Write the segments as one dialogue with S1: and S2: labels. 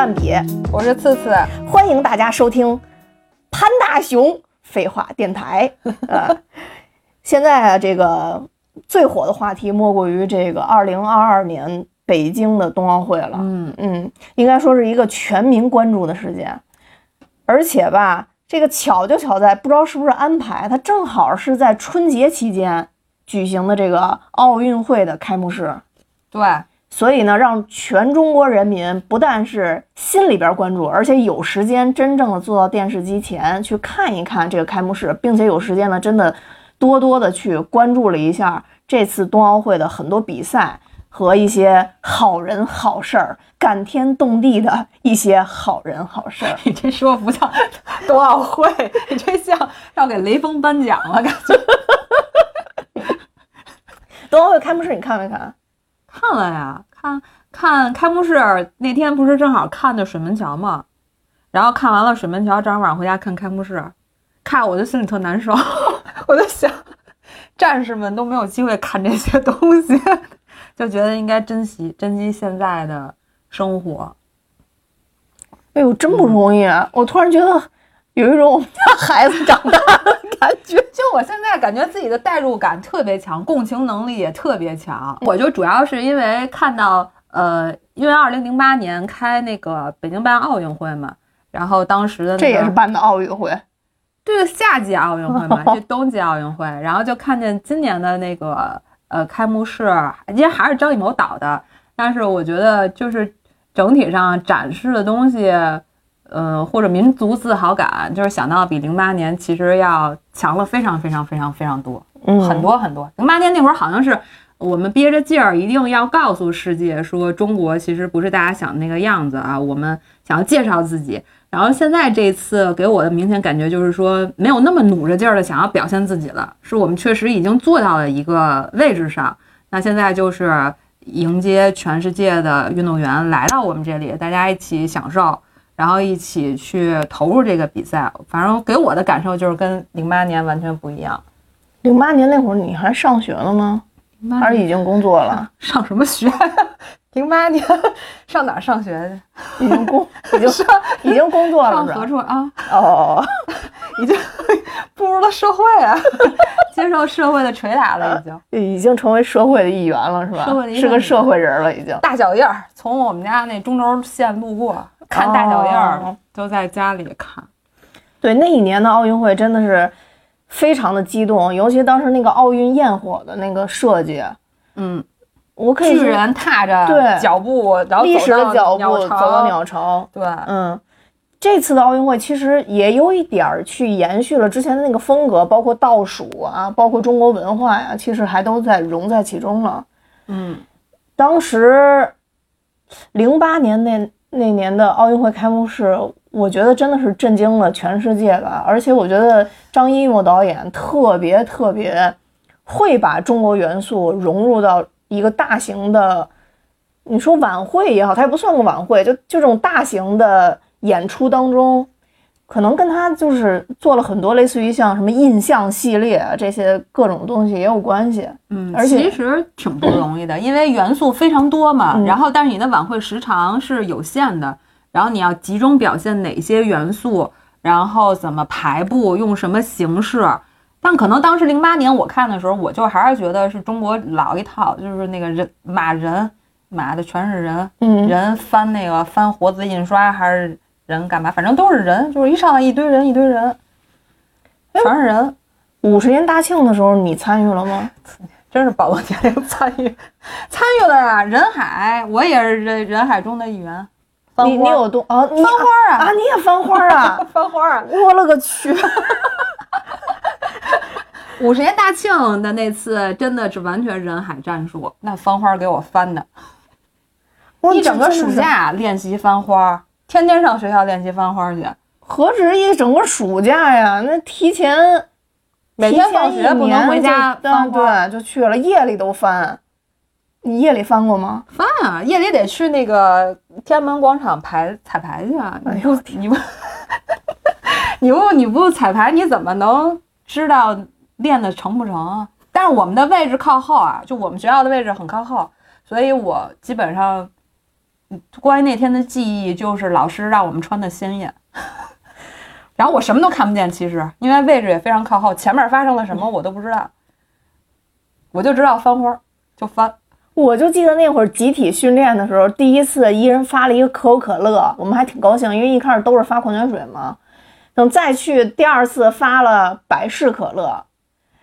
S1: 蛋比，
S2: 我是次次，
S1: 欢迎大家收听潘大熊废话电台。呃，现在啊，这个最火的话题莫过于这个二零二二年北京的冬奥会了。
S2: 嗯
S1: 嗯，应该说是一个全民关注的事件，而且吧，这个巧就巧在不知道是不是安排，它正好是在春节期间举行的这个奥运会的开幕式。
S2: 对，
S1: 所以呢，让全中国人民不但是心里边关注，而且有时间真正的坐到电视机前去看一看这个开幕式，并且有时间呢，真的多多的去关注了一下这次冬奥会的很多比赛和一些好人好事儿，感天动地的一些好人好事儿。
S2: 你 这说不像冬奥会，你这像要给雷锋颁奖了，感觉。
S1: 冬奥会开幕式你看没看？
S2: 看了呀，看看开幕式那天不是正好看的水门桥吗？然后看完了水门桥，正好晚上回家看开幕式，看我就心里特难受，我就想，战士们都没有机会看这些东西，就觉得应该珍惜珍惜现在的生活。
S1: 哎呦，真不容易！我突然觉得有一种我们家孩子长大的感觉。
S2: 就我现在感觉自己的代入感特别强，共情能力也特别强。我就主要是因为看到，呃，因为二零零八年开那个北京办奥运会嘛，然后当时的、那个、
S1: 这也是办的奥运会，
S2: 对夏季奥运会嘛，这冬季奥运会，然后就看见今年的那个呃开幕式，因为还是张艺谋导的，但是我觉得就是整体上展示的东西。呃，或者民族自豪感，就是想到比零八年其实要强了非常非常非常非常多，
S1: 嗯
S2: 很多很多。零八年那会儿好像是我们憋着劲儿，一定要告诉世界说中国其实不是大家想的那个样子啊，我们想要介绍自己。然后现在这次给我的明显感觉就是说，没有那么努着劲儿的想要表现自己了，是我们确实已经做到了一个位置上。那现在就是迎接全世界的运动员来到我们这里，大家一起享受。然后一起去投入这个比赛，反正给我的感受就是跟零八年完全不一样。
S1: 零八年那会儿你还上学了吗？还是已经工作了？
S2: 上什么学？零八年上哪儿上学
S1: 去？已经工，已经上，已经工作了
S2: 上何处啊？
S1: 哦，
S2: 已经步入了社会啊，接受社会的捶打了，已经，
S1: 已经成为社会的一员了，是吧？
S2: 社会的一
S1: 是个社会人了，已经。
S2: 大脚印儿从我们家那中轴线路过。看大脚印儿，都在家里看。
S1: 对，那一年的奥运会真的是非常的激动，尤其当时那个奥运焰火的那个设计，
S2: 嗯，
S1: 我可以
S2: 巨人踏着
S1: 对
S2: 脚步，然后
S1: 历史的脚步
S2: 走
S1: 到鸟巢。
S2: 对，
S1: 嗯，这次的奥运会其实也有一点儿去延续了之前的那个风格，包括倒数啊，包括中国文化呀、啊，其实还都在融在其中了。
S2: 嗯，
S1: 当时零八年那。那年的奥运会开幕式，我觉得真的是震惊了全世界吧。而且我觉得张艺谋导演特别特别会把中国元素融入到一个大型的，你说晚会也好，它也不算个晚会，就就这种大型的演出当中，可能跟他就是做了很多类似于像什么印象系列啊这些各种东西也有关系。
S2: 嗯，
S1: 而且
S2: 其实挺不容易的，因为元素非常多嘛。
S1: 嗯、
S2: 然后，但是你的晚会时长是有限的，然后你要集中表现哪些元素，然后怎么排布，用什么形式。但可能当时零八年我看的时候，我就还是觉得是中国老一套，就是那个人马人马的全是人，
S1: 嗯，
S2: 人翻那个翻活字印刷还是人干嘛？反正都是人，就是一上来一堆人一堆人，全是人。
S1: 五十年大庆的时候，你参与了吗？
S2: 真是保罗年龄参与，参与了呀！人海，我也是人人海中的一员。
S1: 你你有多啊？
S2: 翻花
S1: 啊！啊，你也翻花啊？
S2: 翻花啊！
S1: 我勒个去！
S2: 五十年大庆的那次真的是完全人海战术，那翻花给我翻的，一整个暑假练习翻花，天天上学校练习翻花去。
S1: 何止一整个暑假呀？那提前。
S2: 每天放学不能回家，
S1: 对，就去了，夜里都翻。你夜里翻过吗？
S2: 翻啊，夜里得去那个天安门广场排彩排去啊！
S1: 哎呦，
S2: 你不，你不，你不彩排，你怎么能知道练的成不成啊？但是我们的位置靠后啊，就我们学校的位置很靠后，所以我基本上，嗯关于那天的记忆就是老师让我们穿的鲜艳，然后我什么都看不见，其实因为位置也非常靠后，前面发生了什么我都不知道，我就知道翻花就翻，
S1: 我就记得那会儿集体训练的时候，第一次一人发了一个可口可乐，我们还挺高兴，因为一开始都是发矿泉水嘛。等再去第二次发了百事可乐，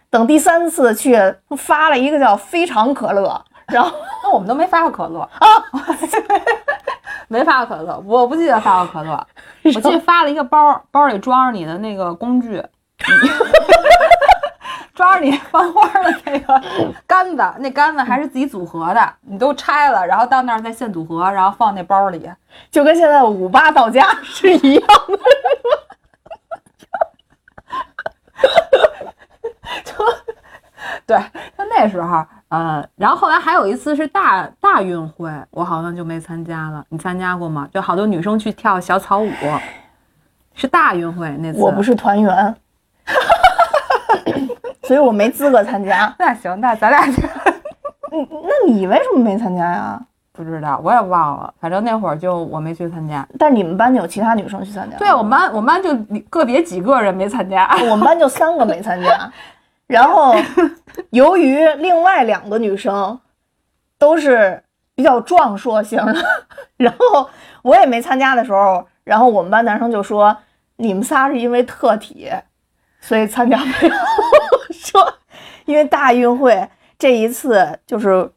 S1: 等第三次去发了一个叫非常可乐，然后
S2: 那我们都没发过可乐啊，没发过可乐，我不记得发过可乐，我记得发了一个包，包里装着你的那个工具，装着你翻花的那个杆子，那杆子还是自己组合的，你都拆了，然后到那儿再现组合，然后放那包里。
S1: 就跟现在五八到家 是一样的。
S2: 就对，就那时候，呃，然后后来还有一次是大大运会，我好像就没参加了。你参加过吗？就好多女生去跳小草舞，是大运会那次。
S1: 我不是团员，所以我没资格参加。
S2: 那行，那咱俩就
S1: 嗯，那你为什么没参加呀？
S2: 不知道，我也忘了。反正那会儿就我没去参加。
S1: 但是你们班有其他女生去参加？
S2: 对，我们班我们班就个别几个人没参加。
S1: 我们班就三个没参加。然后，由于另外两个女生都是比较壮硕型的，然后我也没参加的时候，然后我们班男生就说：“你们仨是因为特体，所以参加不了。”说因为大运会这一次就是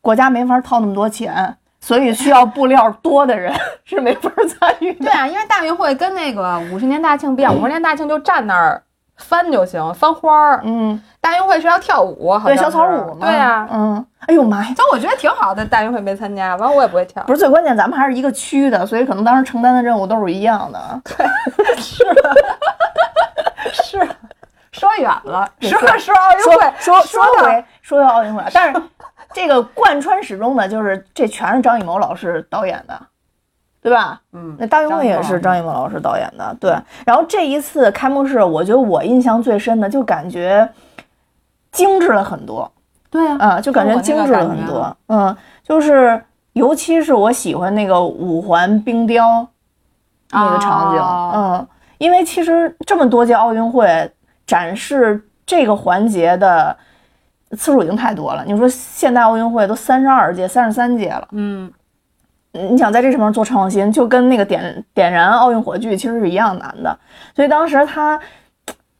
S1: 国家没法掏那么多钱，所以需要布料多的人是没法参与。
S2: 对啊，因为大运会跟那个五十年大庆不一样，五十年大庆就站那儿翻就行，翻花儿。
S1: 嗯，
S2: 大运会是要跳舞，好
S1: 对，
S2: 像对
S1: 小草舞嘛。
S2: 对啊，
S1: 嗯，哎呦妈呀！
S2: 但我觉得挺好的，大运会没参加，完我也不会跳。
S1: 不是最关键，咱们还是一个区的，所以可能当时承担的任务都是一样的。
S2: 对是，是说远了，
S1: 对
S2: 说说奥运会，
S1: 说
S2: 说到
S1: 回说到奥运会，但是这个贯穿始终的就是这全是张艺谋老师导演的，对吧？
S2: 嗯，
S1: 那大运会也是张艺谋老师导演的，对。然后这一次开幕式，我觉得我印象最深的就感觉精致了很多，
S2: 对啊，
S1: 啊，就感觉精致了很多，嗯，就是尤其是我喜欢那个五环冰雕那个场景，
S2: 哦
S1: 嗯，因为其实这么多届奥运会展示这个环节的次数已经太多了。你说现代奥运会都三十二届、三十三届了，
S2: 嗯，
S1: 你想在这上面做创新，就跟那个点点燃奥运火炬其实是一样难的。所以当时他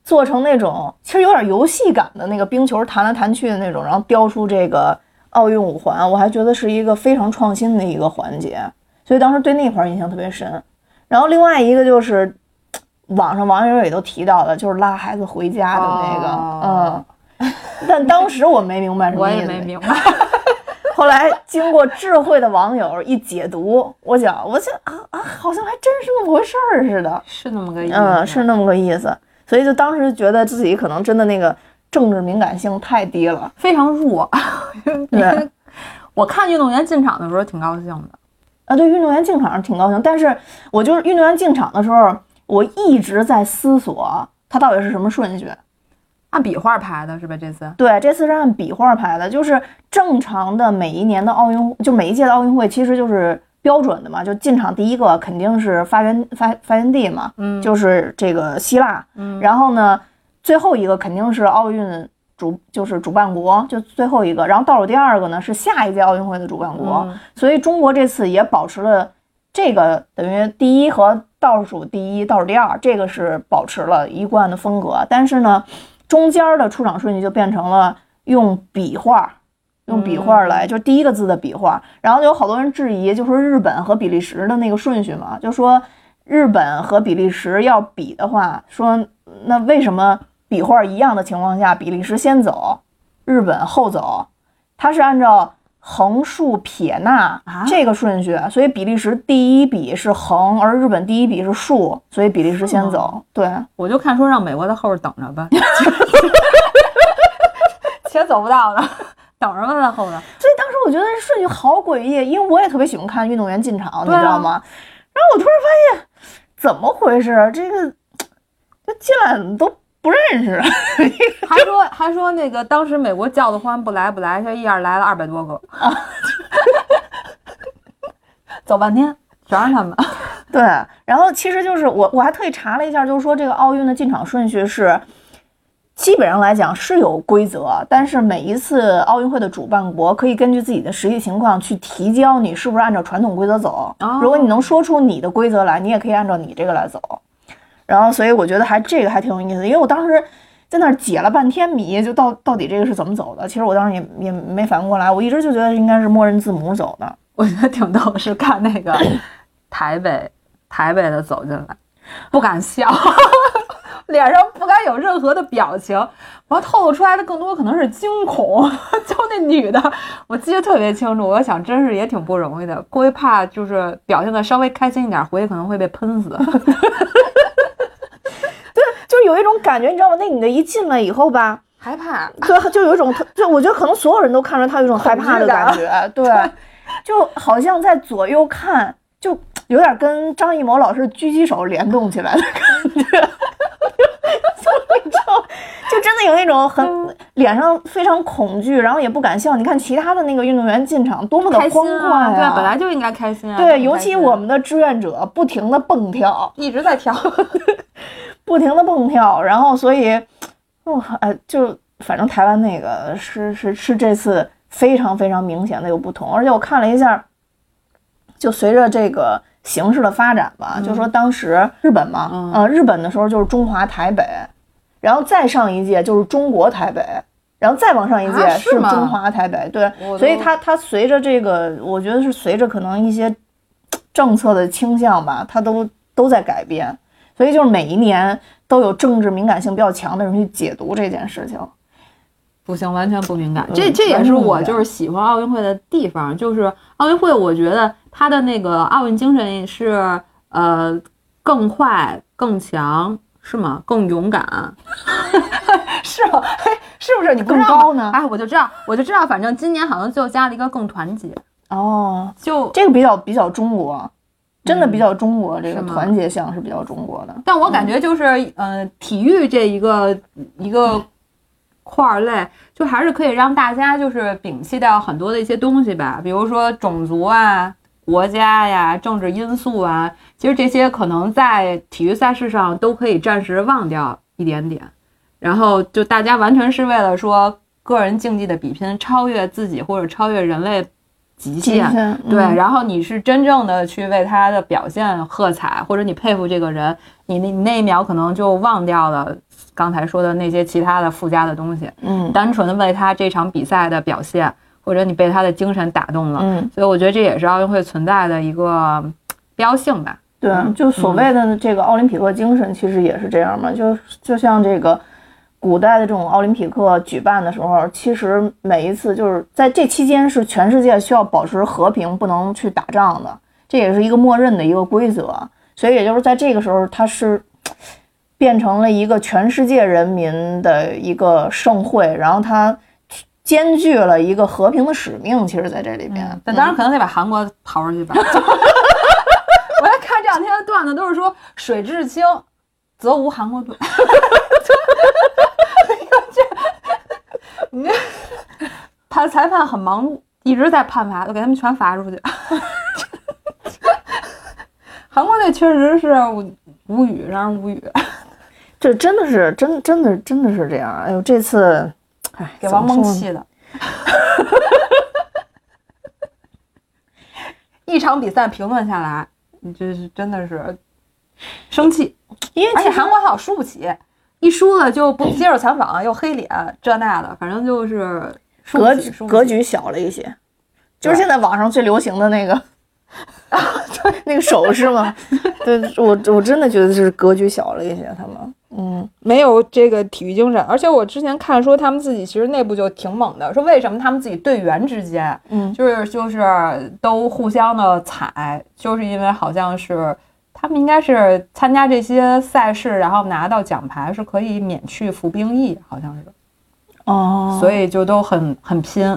S1: 做成那种其实有点游戏感的那个冰球弹来弹去的那种，然后雕出这个奥运五环，我还觉得是一个非常创新的一个环节。所以当时对那块儿印象特别深。然后另外一个就是网上网友也都提到的，就是拉孩子回家的那个，
S2: 哦
S1: 嗯。但当时我没明白什么意思，
S2: 也没明白。
S1: 后来经过智慧的网友一解读，我讲，我想啊啊，好像还真是那么回事儿似的，
S2: 是那么个意思，
S1: 嗯，是那么个意思。所以就当时觉得自己可能真的那个政治敏感性太低了，
S2: 非常弱。
S1: 对
S2: 我看运动员进场的时候挺高兴的，
S1: 啊，对，运动员进场挺高兴，但是我就是运动员进场的时候，我一直在思索他到底是什么顺序。
S2: 按笔画排的是吧？这次
S1: 对，这次是按笔画排的，就是正常的每一年的奥运，就每一届的奥运会其实就是标准的嘛，就进场第一个肯定是发源发发源地嘛，
S2: 嗯
S1: 就是这个希腊，
S2: 嗯
S1: 然后呢，最后一个肯定是奥运主就是主办国，就最后一个，然后倒数第二个呢是下一届奥运会的主办国，
S2: 嗯
S1: 所以中国这次也保持了这个等于第一和倒数第一、倒数第二，这个是保持了一贯的风格。但是呢，中间的出场顺序就变成了用笔画，用笔画来，就是第一个字的笔画。然后就有好多人质疑，就说日本和比利时的那个顺序嘛，就说日本和比利时要比的话，说那为什么笔画一样的情况下，比利时先走，日本后走？它是按照横竖撇捺
S2: 啊
S1: 这个顺序，所以比利时第一笔是横，而日本第一笔是竖，所以比利时先走。对，
S2: 我就看说让美国在后边等着吧，且走不到呢，等着吧，在后边。
S1: 所以当时我觉得这顺序好诡异，因为我也特别喜欢看运动员进场，你知道吗？然后我突然发现，怎么回事？这个这进来怎么都不认识。
S2: 还说还说那个当时美国叫的欢不来不来，这一下来了二百多个，走半天全是他们。
S1: 对，然后其实就是我我还特意查了一下，就是说这个奥运的进场顺序是，基本上来讲是有规则，但是每一次奥运会的主办国可以根据自己的实际情况去提交你是不是按照传统规则走。
S2: 哦
S1: 如果你能说出你的规则来，你也可以按照你这个来走。然后，所以我觉得还这个还挺有意思，因为我当时在那儿解了半天谜，就到到底这个是怎么走的。其实我当时也也没反应过来，我一直就觉得应该是默认字母走的。
S2: 我觉得挺逗，是看那个台北台北的走进来，不敢笑，脸上不敢有任何的表情，然后透露出来的更多可能是惊恐。就那女的，我记得特别清楚，我想真是也挺不容易的，估计怕就是表现的稍微开心一点，回去可能会被喷死。
S1: 就有一种感觉，你知道吗？那女的一进来以后吧，
S2: 害怕，
S1: 对，就有一种特，就我觉得可能所有人都看出来她有一种害怕的感觉，对，就好像在左右看，就有点跟张艺谋老师狙击手联动起来的感觉，就真的有那种很脸上非常恐惧，然后也不敢笑。你看其他的那个运动员进场多么的欢快！
S2: 对啊，本来就应该开心啊。
S1: 对，尤其我们的志愿者不停的蹦跳，
S2: 一直在跳。
S1: 不停的蹦跳，然后所以，哦，哎，就反正台湾那个是是是这次非常非常明显的有不同，而且我看了一下，就随着这个形势的发展吧，就说当时日本嘛，
S2: 嗯
S1: 呃，日本的时候就是中华台北，然后再上一届就是中国台北。然后再往上一届
S2: 啊是吗
S1: 中华台北，对，所以
S2: 都
S1: 它它随着这个，我觉得是随着可能一些政策的倾向吧，它都都在改变。所以就是每一年都有政治敏感性比较强的人去解读这件事情。
S2: 不行，完全不敏感。
S1: 嗯
S2: 这这也是我就是喜欢奥运会的地方，就是奥运会，我觉得它的那个奥运精神是呃更快、更强，是吗？更勇敢，是吗？嘿，是不是？你
S1: 更高呢
S2: 哎，我就知道，我就知道，反正今年好像就加了一个更团结，
S1: 哦，
S2: 就。
S1: 这个比较比较中国，真的比较中国，这个团结项是比较中国的。
S2: 但我感觉就是，呃，体育这一个一个块儿类，就还是可以让大家就是摒弃掉很多的一些东西吧，比如说种族啊、国家呀、政治因素啊，其实这些可能在体育赛事上都可以暂时忘掉一点点，然后就大家完全是为了说个人竞技的比拼，超越自己或者超越人类极
S1: 极
S2: 限。
S1: 限
S2: 对，
S1: 嗯
S2: 然后你是真正的去为他的表现喝彩，或者你佩服这个人，你那你那一秒可能就忘掉了刚才说的那些其他的附加的东西，
S1: 嗯
S2: 单纯的为他这场比赛的表现，或者你被他的精神打动了，
S1: 嗯，
S2: 所以我觉得这也是奥运会存在的一个标性吧。
S1: 对，就所谓的这个奥林匹克精神，其实也是这样嘛。就就像这个古代的这种奥林匹克举办的时候，其实每一次就是在这期间是全世界需要保持和平，不能去打仗的，这也是一个默认的一个规则。所以也就是在这个时候，它是变成了一个全世界人民的一个盛会，然后它兼具了一个和平的使命。其实，在这里边，
S2: 但当然可能得把韩国刨出去吧。我在看这两天的段子，都是说水至清则无韩国队。你这判裁判很忙碌，一直在判罚，都给他们全罚出去。韩国队确实是无语，让人无语，
S1: 这真的是真真的真的是这样。哎呦，这次，哎，
S2: 给王蒙气的。一场比赛评论下来，你这是真的是生气，
S1: 因为其实
S2: 韩国好输不起，一输了就不接受采访，又黑脸这那的，反正就是
S1: 格局格局小了一些，就是现在网上最流行的那个，对那个手势嘛。对我我真的觉得是格局小了一些，他们，嗯
S2: 没有这个体育精神。而且我之前看说他们自己其实内部就挺猛的，说为什么他们自己队员之间
S1: 嗯
S2: 就是就是都互相的踩，就是因为好像是他们应该是参加这些赛事，然后拿到奖牌是可以免去服兵役，好像是，
S1: 哦，
S2: 所以就都很很拼，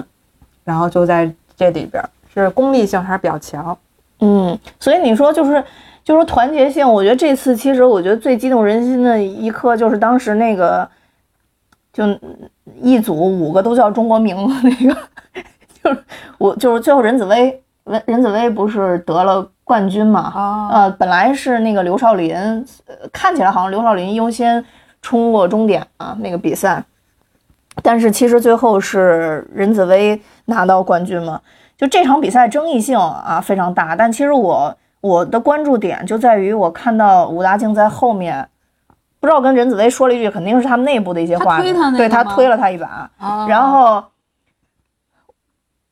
S2: 然后就在这里边儿是功利性还是比较强。
S1: 嗯，所以你说就是就是团结性，我觉得这次其实我觉得最激动人心的一刻就是当时那个，就一组五个都叫中国名字那个，就是我就是最后任子威，任任子威不是得了冠军嘛？
S2: 哦。
S1: 呃，本来是那个刘少林，呃看起来好像刘少林优先冲过终点啊那个比赛，但是其实最后是任子威拿到冠军嘛。就这场比赛争议性啊非常大，但其实我我的关注点就在于我看到武大靖在后面，不知道跟任子威说了一句，肯定是他们内部的一些话，对他推了他一把，
S2: 哦。
S1: 然后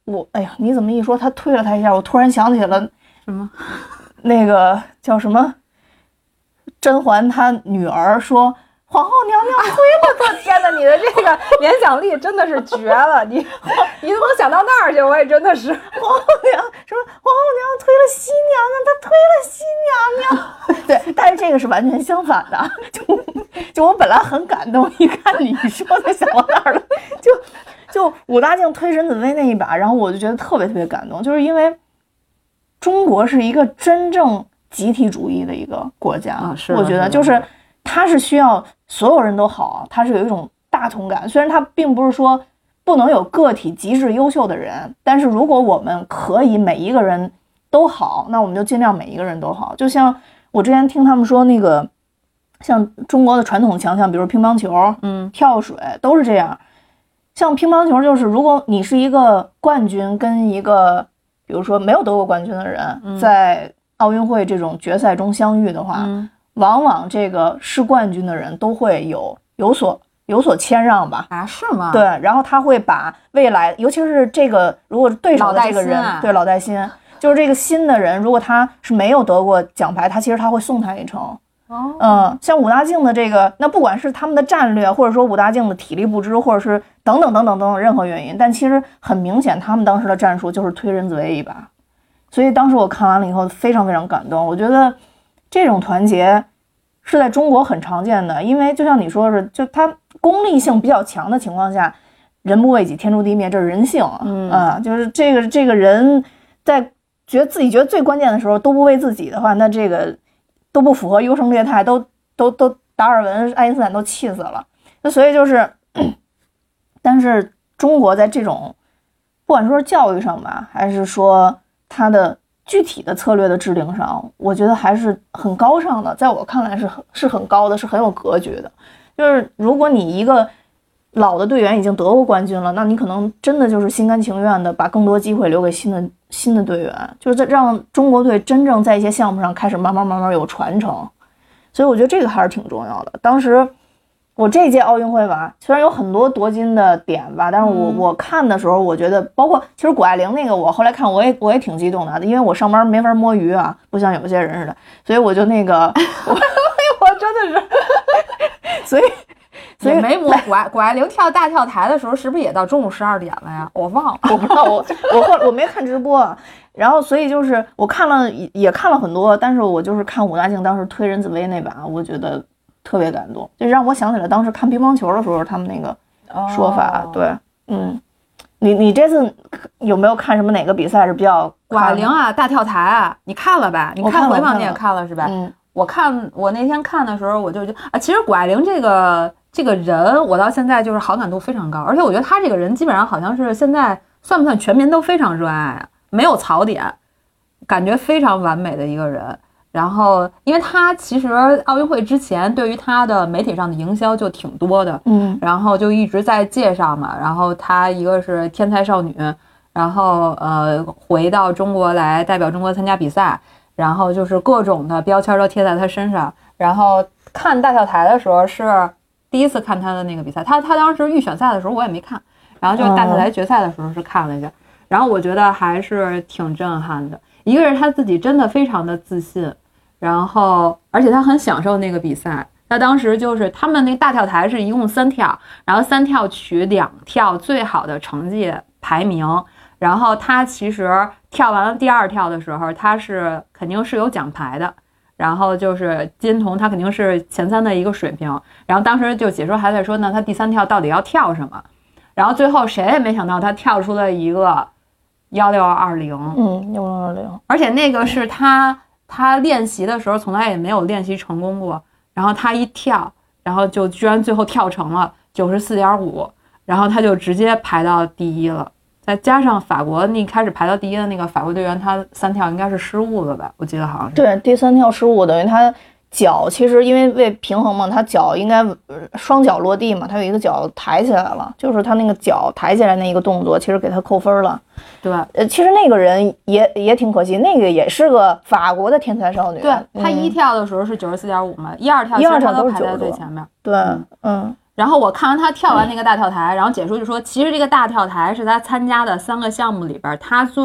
S1: 我哎呀，你怎么一说他推了他一下，我突然想起了
S2: 什么？
S1: 那个叫什么甄嬛她女儿说。皇后娘娘推了他！天哪，你的这个联想力真的是绝了！你
S2: 你怎么想到那儿去？我也真的是。
S1: 皇后娘说皇后娘推了新娘娘，她推了新娘娘。对，但是这个是完全相反的。就就我本来很感动，一看你说才想到那儿了。就就武大靖推沈子薇那一把，然后我就觉得特别特别感动，就是因为中国是一个真正集体主义的一个国家。
S2: 啊是
S1: 我觉得就是它是需要所有人都好，它是有一种大同感。虽然它并不是说不能有个体极致优秀的人，但是如果我们可以每一个人都好，那我们就尽量每一个人都好。就像我之前听他们说，那个像中国的传统强项，比如乒乓球、
S2: 嗯
S1: 跳水，都是这样。像乒乓球，就是如果你是一个冠军，跟一个比如说没有得过冠军的人，在奥运会这种决赛中相遇的话，
S2: 嗯
S1: 往往这个是冠军的人都会有有所有所谦让吧。
S2: 啊，是吗？
S1: 对，然后他会把未来，尤其是这个如果是对手的这个人，对老带新，就是这个新的人，如果他是没有得过奖牌，他其实他会送他一程。
S2: 哦，
S1: 嗯，像武大靖的这个，那不管是他们的战略，或者说武大靖的体力不支，或者是等等等等等等任何原因，但其实很明显，他们当时的战术就是推任子威一把。所以当时我看完了以后，非常非常感动。我觉得这种团结是在中国很常见的，因为就像你说的是，就他功利性比较强的情况下，人不为己，天诛地灭，这是人性啊。
S2: 嗯
S1: 啊，就是这个这个人在觉得自己觉得最关键的时候都不为自己的话，那这个都不符合优胜劣汰，都都都达尔文、爱因斯坦都气死了。那所以就是，但是中国在这种不管说是教育上吧，还是说它的具体的策略的制定上，我觉得还是很高尚的，在我看来是很是很高的，是很有格局的。就是如果你一个老的队员已经得过冠军了，那你可能真的就是心甘情愿的把更多机会留给新的新的队员，就是在让中国队真正在一些项目上开始慢慢慢慢有传承。所以我觉得这个还是挺重要的。当时我这届奥运会吧，虽然有很多夺金的点吧，但是我、
S2: 嗯
S1: 我看的时候，我觉得包括其实谷爱凌那个，我后来看我也我也挺激动的，因为我上班没法摸鱼啊，不像有些人似的，所以我就那个 我 我真的是，所以所以
S2: 没摸谷爱谷爱凌跳大跳台的时候，是不是也到中午十二点了呀？我忘了。
S1: 我不知道，我我后我没看直播，啊然后所以就是我看了也也看了很多，但是我就是看武大靖当时推任子威那把，我觉得特别感动，就让我想起来当时看乒乓球的时候他们那个说法。
S2: 哦
S1: 对，嗯，你你这次有没有看什么哪个比赛是比较
S2: 谷爱凌啊，大跳台啊，你看了吧？你
S1: 看
S2: 回放你也
S1: 看了
S2: 看了是吧？
S1: 嗯
S2: 我看我那天看的时候，我就觉得啊，其实谷爱凌这个这个人，我到现在就是好感度非常高，而且我觉得他这个人基本上好像是现在算不算全民都非常热爱啊，没有槽点，感觉非常完美的一个人。然后，因为他其实奥运会之前对于他的媒体上的营销就挺多的，
S1: 嗯
S2: 然后就一直在介绍嘛。然后他一个是天才少女，然后呃回到中国来代表中国参加比赛，然后就是各种的标签都贴在他身上。然后看大跳台的时候是第一次看他的那个比赛，他他当时预选赛的时候我也没看，然后就是大跳台决赛的时候是看了一下，然后我觉得还是挺震撼的。一个是他自己真的非常的自信，然后而且他很享受那个比赛。他当时就是他们那个大跳台是一共三跳，然后三跳取两跳最好的成绩排名。然后他其实跳完了第二跳的时候，他是肯定是有奖牌的。然后就是金童，他肯定是前三的一个水平。然后当时就解说还在说呢，他第三跳到底要跳什么？然后最后谁也没想到他跳出了一个幺六二零，
S1: 嗯，幺六二零，
S2: 而且那个是他他练习的时候从来也没有练习成功过，然后他一跳，然后就居然最后跳成了九十四点五，然后他就直接排到第一了。再加上法国那开始排到第一的那个法国队员，他三跳应该是失误了吧？我记得好像是。
S1: 对，第三跳失误等于他脚其实因为为平衡嘛，他脚应该呃双脚落地嘛，他有一个脚抬起来了，就是他那个脚抬起来那一个动作，其实给他扣分了。
S2: 对
S1: 呃，其实那个人也也挺可惜，那个也是个法国的天才少女。
S2: 对，他
S1: 嗯
S2: 一跳的时候是九十四点五嘛，一二跳
S1: 一二跳都是
S2: 排在
S1: 90多
S2: 最前面。
S1: 对，嗯
S2: 然后我看完他跳完那个大跳台，然后解说就说，其实这个大跳台是他参加的三个项目里边他最，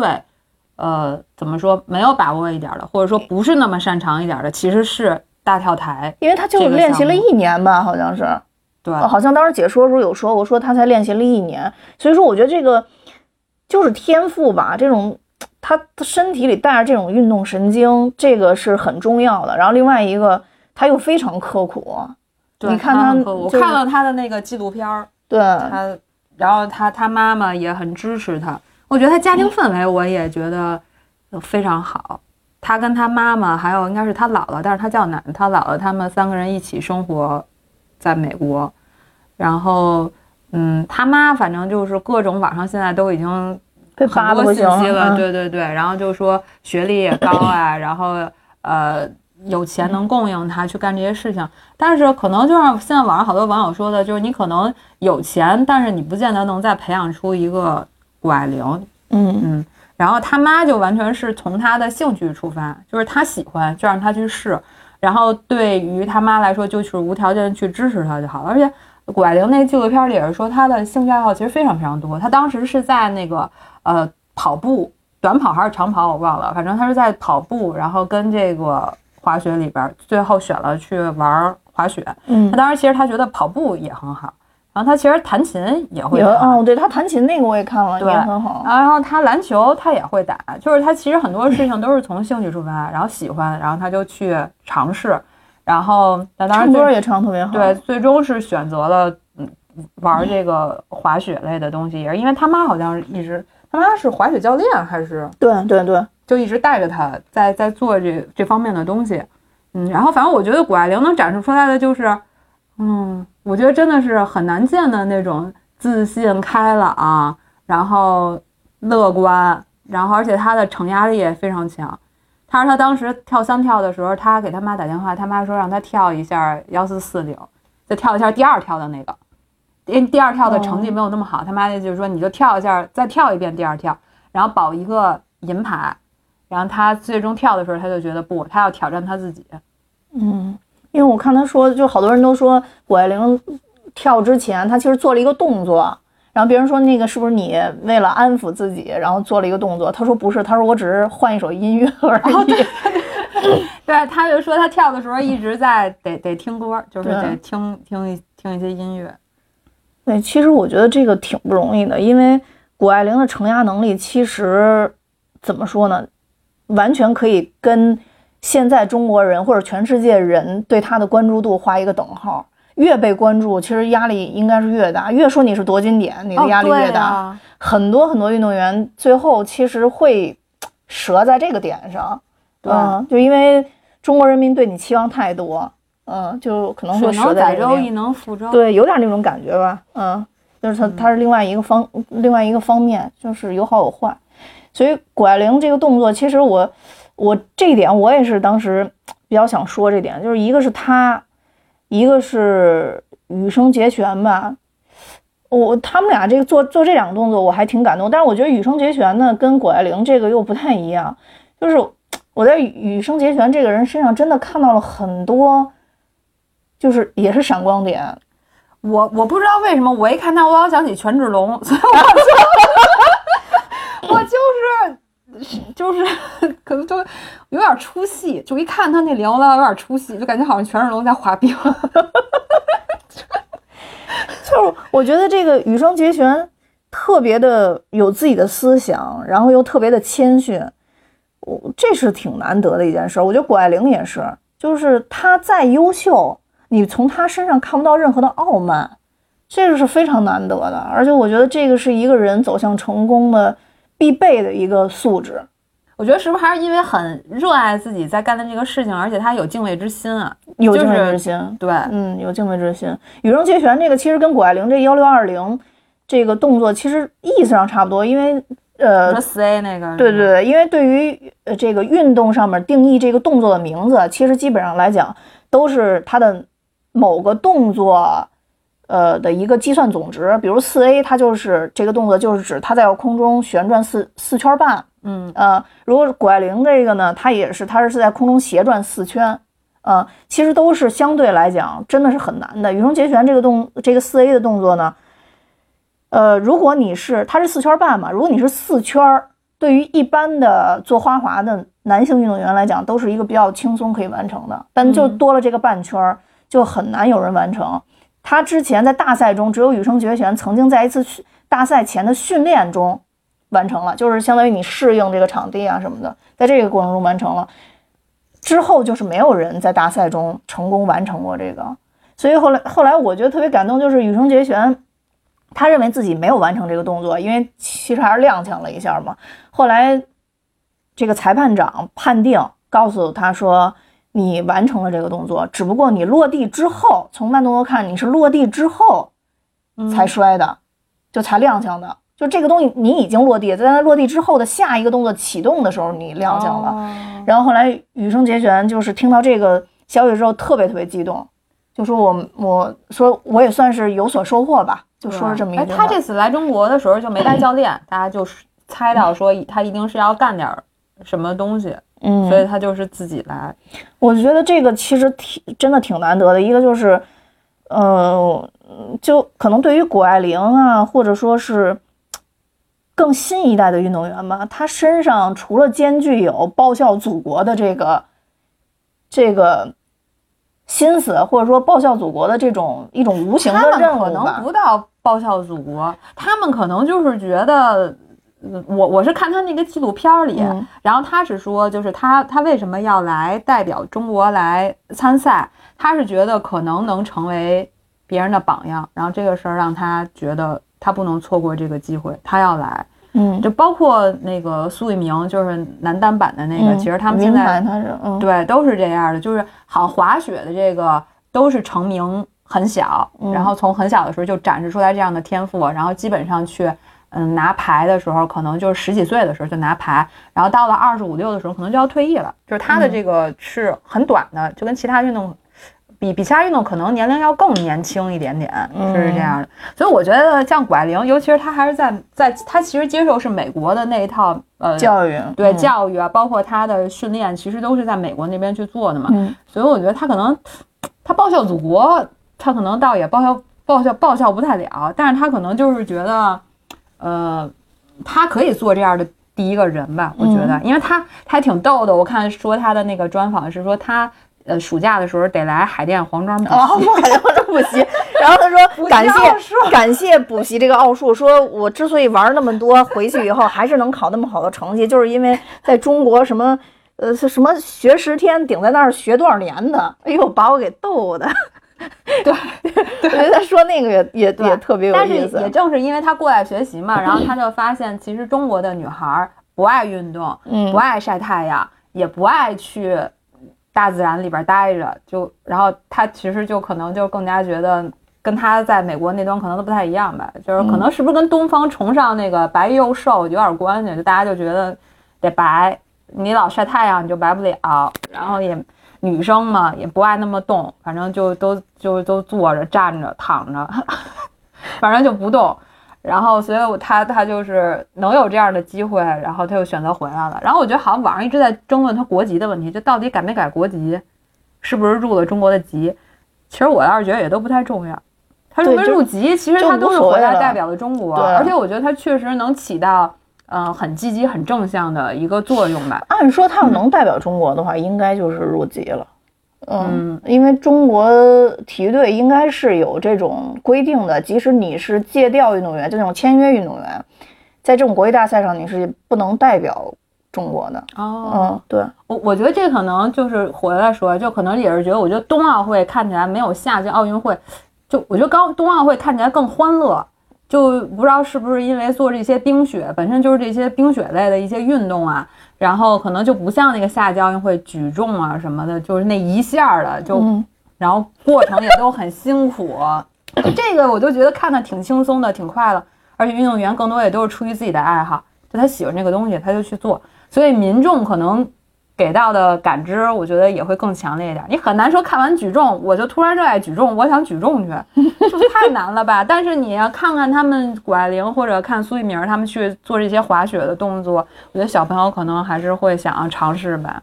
S2: 呃，怎么说没有把握一点的，或者说不是那么擅长一点的，其实是大跳台。
S1: 因为他就
S2: 这个
S1: 练习了一年吧，好像是。
S2: 对，
S1: 呃好像当时解说的时候有说我，说他才练习了一年，所以说我觉得这个就是天赋吧，这种他的身体里带着这种运动神经，这个是很重要的。然后另外一个，他又非常刻苦，
S2: 对
S1: 你看他
S2: 我看了他的那个纪录片儿，
S1: 对，
S2: 他，然后他他妈妈也很支持他，我觉得他家庭氛围我也觉得非常好。他跟他妈妈还有应该是他姥姥，但是他叫奶奶，他姥姥他们三个人一起生活在美国，然后嗯，他妈反正就是各种网上现在都已经很多信息了，
S1: 嗯。
S2: 对对对，然后就说学历也高啊，然后呃有钱能供应他去干这些事情，但是可能就像现在网上好多网友说的，就是你可能有钱，但是你不见得能再培养出一个谷爱凌，
S1: 嗯
S2: 嗯，然后他妈就完全是从他的兴趣出发，就是他喜欢就让他去试，然后对于他妈来说就是无条件去支持他就好了。而且谷爱凌那纪录片里也是说，她的兴趣爱好其实非常非常多。她当时是在那个呃跑步，短跑还是长跑我忘了，反正他是在跑步，然后跟这个滑雪里边，最后选了去玩滑雪。
S1: 嗯
S2: 他，当时其实他觉得跑步也很好，然后他其实弹琴也会
S1: 有
S2: 弹。
S1: 哦，对他弹琴那个我也看了，
S2: 对
S1: 也很好。
S2: 然后他篮球他也会打，就是他其实很多事情都是从兴趣出发，然后喜欢，然后他就去尝试，然后那当然
S1: 唱歌也唱特别好。
S2: 对，最终是选择了嗯玩这个滑雪类的东西，也是因为他妈好像一直他妈是滑雪教练还是
S1: 对对对，
S2: 就一直带着他在在做这这方面的东西，嗯，然后反正我觉得谷爱凌能展示出来的就是，嗯，我觉得真的是很难见的那种自信开朗，然后乐观，然后而且她的承压力也非常强。他说他当时跳三跳的时候，他给他妈打电话，他妈说让他跳一下幺四四零，再跳一下第二跳的那个，因为第二跳的成绩没有那么好，他妈那就是说你就跳一下，再跳一遍第二跳，然后保一个银牌。然后他最终跳的时候，他就觉得不，他要挑战他自己。
S1: 嗯，因为我看他说，就好多人都说谷爱凌跳之前，他其实做了一个动作，然后别人说那个是不是你为了安抚自己，然后做了一个动作？他说不是，他说我只是换一首音乐而已。
S2: 对，他就说他跳的时候一直在得得听歌，就是得听听一听一些音乐。
S1: 对，其实我觉得这个挺不容易的，因为谷爱凌的承压能力其实怎么说呢，完全可以跟现在中国人或者全世界人对他的关注度画一个等号。越被关注，其实压力应该是越大。越说你是夺金点，你的压力越大。
S2: 啊、
S1: 很多很多运动员最后其实会折在这个点上，嗯，就因为中国人民对你期望太多，嗯，就可能会折在这个点
S2: 亦能覆舟。
S1: 对，有点那种感觉吧，嗯，就是它它是另外一个方另外一个方面，就是有好有坏。所以谷爱凌这个动作，其实我我这一点我也是当时 比较想说这点，就是一个是她，一个是羽生结弦吧。我他们俩这个做做这两个动作，我还挺感动。但是我觉得羽生结弦呢，跟谷爱凌这个又不太一样。就是我在羽生结弦这个人身上真的看到了很多，就是也是闪光点。
S2: 我我不知道为什么，我一看他，我老想起权志龙，所以我就我就是就是可能就有点出戏，就一看他那铃铛有点出戏，就感觉好像权志龙在滑冰。
S1: 就是我觉得这个羽生结弦特别的有自己的思想，然后又特别的谦逊，我这是挺难得的一件事。我觉得谷爱凌也是，就是她再优秀，你从她身上看不到任何的傲慢，这个是非常难得的。而且我觉得这个是一个人走向成功的必备的一个素质。
S2: 我觉得是不是还是因为很热爱自己在干的这个事情，而且他有敬畏之心啊？
S1: 有敬畏
S2: 就是
S1: 之心，
S2: 对，
S1: 嗯，有敬畏之心。羽生结弦这个其实跟谷爱凌这幺六二零这个动作其实意思上差不多，因为呃
S2: 说，四 A 那个，
S1: 对对，对，因为对于呃这个运动上面定义这个动作的名字，其实基本上来讲都是它的某个动作。呃的一个计算总值，比如四 A，它就是这个动作，就是指它在空中旋转四四圈半，
S2: 嗯。
S1: 呃，如果是谷爱凌这个呢，它也是，它是在空中斜转四圈，呃，其实都是相对来讲真的是很难的。羽生结弦这个动这个四 A 的动作呢，呃，如果你是它是四圈半嘛，如果你是四圈儿，对于一般的做花滑的男性运动员来讲，都是一个比较轻松可以完成的，但就
S2: 嗯。
S1: 多了这个半圈儿，就很难有人完成。他之前在大赛中，只有羽生结弦曾经在一次大赛前的训练中完成了，就是相当于你适应这个场地啊什么的，在这个过程中完成了。之后就是没有人在大赛中成功完成过这个，所以后来后来我觉得特别感动，就是羽生结弦，他认为自己没有完成这个动作，因为其实还是踉跄了一下嘛。后来这个裁判长判定，告诉他说你完成了这个动作，只不过你落地之后，从慢动作看你是落地之后
S2: 嗯
S1: 才摔的，就才踉跄的。就这个东西你已经落地，在它落地之后的下一个动作启动的时候你踉跄了。
S2: 哦
S1: 然后后来羽生结弦就是听到这个消息之后特别特别激动，就说我我说我也算是有所收获吧，就说了这么一
S2: 哎，
S1: 句话。
S2: 他这次来中国的时候就没带教练，大家就是猜到说他一定是要干点儿什么东西，
S1: 嗯，
S2: 所以他就是自己来。
S1: 我觉得这个其实挺真的挺难得的。一个就是，呃，就可能对于谷爱凌啊，或者说是更新一代的运动员吧，他身上除了兼具有报效祖国的这个这个心思，或者说报效祖国的这种一种无形
S2: 他
S1: 的
S2: 们可能
S1: 任务吧。
S2: 不到报效祖国，他们可能就是觉得。呃我我是看他那个纪录片儿里，
S1: 嗯
S2: 然后他是说，就是他他为什么要来代表中国来参赛？他是觉得可能能成为别人的榜样，然后这个事儿让他觉得他不能错过这个机会，他要来。
S1: 嗯，
S2: 就包括那个苏翊鸣，就是男单版的那个，
S1: 嗯
S2: 其实他们现
S1: 名
S2: 在
S1: 牌他是嗯
S2: 对都是这样的，就是好像滑雪的这个都是成名很小，
S1: 嗯
S2: 然后从很小的时候就展示出来这样的天赋，然后基本上去嗯拿牌的时候，可能就是十几岁的时候就拿牌，然后到了二十五六的时候可能就要退役了，就是他的这个是很短的，就跟其他运动。比比其他运动可能年龄要更年轻一点点，是这样的，所以我觉得像谷爱凌，尤其是她还是在在她其实接受是美国的那一套呃
S1: 教育
S2: 对
S1: 嗯
S2: 教育啊，包括他的训练，其实都是在美国那边去做的嘛。
S1: 嗯
S2: 所以我觉得他可能他报效祖国，他可能倒也报效报效报效不太了，但是他可能就是觉得，呃，他可以做这样的第一个人吧，我觉得，因为他他还挺逗的。我看说他的那个专访是说他。呃，暑假的时候得来海淀黄庄补习，
S1: 海淀黄庄补习。然后他说感谢感谢补习这个奥数，说我之所以玩那么多，回去以后还是能考那么好的成绩，就是因为在中国什么呃是什么学十天顶在那儿学多少年的，哎呦把我给逗的。对，我觉得他说那个也也
S2: 对
S1: 也特别有意思但是
S2: 也。正是因为他过来学习嘛，然后他就发现，其实中国的女孩儿不爱运动，
S1: 嗯
S2: 不爱晒太阳，也不爱去大自然里边待着，就然后他其实就可能就更加觉得。跟他在美国那端可能都不太一样吧，就是可能是不是跟东方崇尚那个白又瘦有点关系？就大家就觉得得白，你老晒太阳你就白不了，然后也女生嘛也不爱那么动，反正就都就都坐着、站着、躺着，反正就不动。然后，所以我他他就是能有这样的机会，然后他就选择回来了。然后我觉得好像网上一直在争论他国籍的问题，就到底改没改国籍，是不是入了中国的籍？其实我倒是觉得也都不太重要。他入没入籍，其实他都是回来代表了中国，而且我觉得他确实能起到嗯、呃很积极、很正向的一个作用吧。
S1: 按说他要能代表中国的话，应该就是入籍了。
S2: 嗯，
S1: 因为中国体育队应该是有这种规定的，即使你是借调运动员，就那种签约运动员，在这种国际大赛上你是不能代表中国的。
S2: 哦，
S1: 嗯，对，
S2: 我我觉得这可能就是回来说，就可能也是觉得，我觉得冬奥会看起来没有夏季奥运会，就我觉得刚冬奥会看起来更欢乐，就不知道是不是因为做这些冰雪，本身就是这些冰雪类的一些运动啊，然后可能就不像那个夏季奥运会举重啊什么的，就是那一下儿的就，
S1: 嗯
S2: 然后过程也都很辛苦。这个我就觉得看的挺轻松的，挺快乐，而且运动员更多也都是出于自己的爱好，就他喜欢这个东西，他就去做，所以民众可能。给到的感知，我觉得也会更强烈一点。你很难说看完举重，我就突然热爱举重，我想举重去，这太难了吧？但是你要看看他们谷爱凌或者看苏翊鸣他们去做这些滑雪的动作，我觉得小朋友可能还是会想要尝试吧，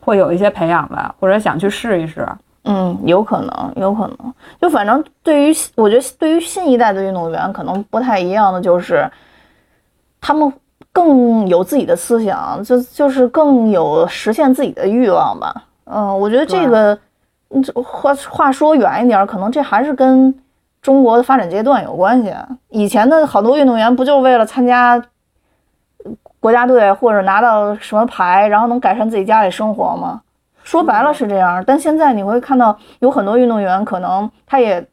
S2: 会有一些培养吧，或者想去试一试。
S1: 嗯，有可能，有可能。就反正对于我觉得对于新一代的运动员，可能不太一样的就是，他们更有自己的思想，就就是更有实现自己的欲望吧。嗯，我觉得这个，嗯这话话说远一点儿，可能这还是跟中国的发展阶段有关系。以前的好多运动员不就为了参加国家队或者拿到什么牌，然后能改善自己家里生活吗？说白了是这样，但现在你会看到有很多运动员，可能他也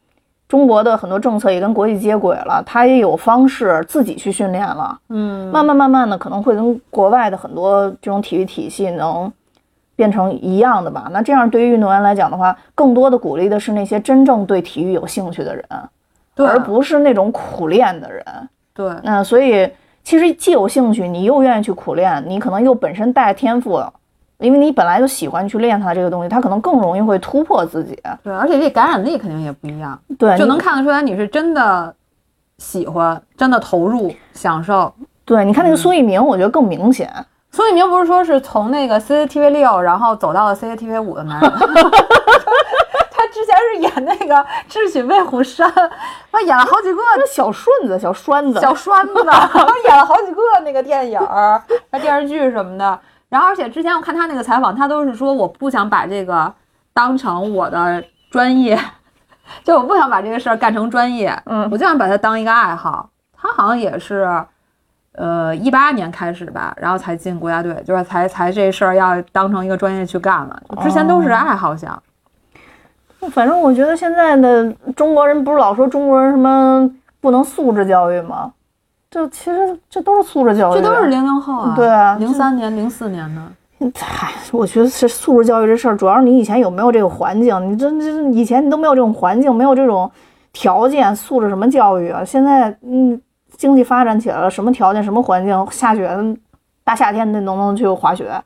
S1: 中国的很多政策也跟国际接轨了，他也有方式自己去训练了。
S2: 嗯
S1: 慢慢慢慢的，可能会跟国外的很多这种体育体系能变成一样的吧。那这样对于运动员来讲的话，更多的鼓励的是那些真正对体育有兴趣的人，
S2: 对，
S1: 而不是那种苦练的人。
S2: 对，
S1: 那所以其实既有兴趣，你又愿意去苦练，你可能又本身带天赋，因为你本来就喜欢去练它这个东西，它可能更容易会突破自己。
S2: 对，而且这感染力肯定也不一样，
S1: 对，
S2: 就能看得出来你是真的喜欢，真的投入、享受。
S1: 对，你看那个苏翊鸣，我觉得更明显。
S2: 苏翊鸣不是说是从那个 CCTV 六，然后走到了 CCTV 五的男人吗？他之前是演那个《智取威虎山》，他演了好几个
S1: 那小顺子、小栓子，
S2: 小栓子，演了好几个那个电影儿、那电视剧什么的。然后，而且之前我看他那个采访，他都是说我不想把这个当成我的专业，就我不想把这个事儿干成专业，
S1: 嗯
S2: 我就想把它当一个爱好。他好像也是，呃，一八年开始吧，然后才进国家队，就是才才这事儿要当成一个专业去干了。之前都是爱好项，
S1: 反正我觉得现在的中国人不是老说中国人什么不能素质教育吗？这其实这都是素质教育，
S2: 这都是零零后啊，
S1: 对啊
S2: 零三年、零四年的。
S1: 唉，我觉得是素质教育这事儿，主要是你以前有没有这个环境，你这这以前你都没有这种环境，没有这种条件，素质什么教育啊？现在嗯，经济发展起来了，什么条件，什么环境，下雪大夏天的能不能去滑雪？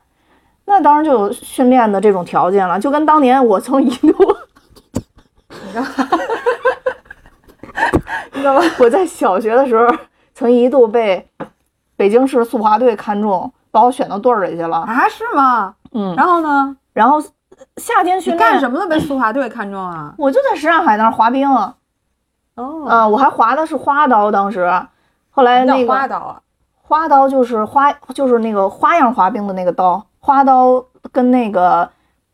S1: 那当然就有训练的这种条件了，就跟当年我从一度，你知道吗？我在小学的时候，曾一度被北京市速滑队看中，把我选到队儿里去了。
S2: 啊，是吗？
S1: 嗯，
S2: 然后呢？
S1: 然后夏天训练
S2: 干什么了被速滑队看中啊？
S1: 我就在什刹海那儿滑冰啊，
S2: 哦，
S1: 啊我还滑的是花刀，当时，后来那个
S2: 花刀啊，
S1: 花刀就是花，就是那个花样滑冰的那个刀，花刀跟那个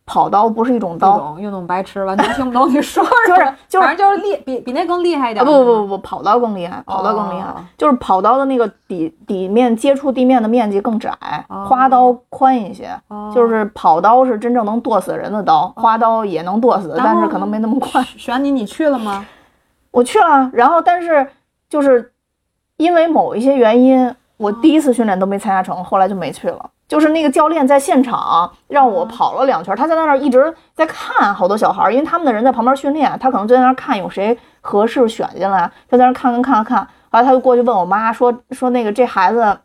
S1: 跑刀不是一种
S2: 不
S1: 刀，
S2: 懂运动白痴，完全听不懂你说什么。
S1: 就是就是
S2: 反正就是厉，比比那更厉害一点。
S1: 啊不不不不，跑刀更厉害，跑刀更厉害，
S2: 哦
S1: 就是跑刀的那个底底面接触地面的面积更窄，
S2: 哦
S1: 花刀宽一些。
S2: 哦
S1: 就是跑刀是真正能剁死人的刀，花刀也能剁死，但是可能没那么快。
S2: 选你，你去了吗？
S1: 我去了，然后但是就是因为某一些原因，我第一次训练都没参加成，后来就没去了。就是那个教练在现场让我跑了两圈，他在那儿一直在看好多小孩儿，因为他们的人在旁边训练，他可能就在那儿看有谁合适选进来，他在那儿看看看看看。后来他就过去问我妈说说那个这孩子，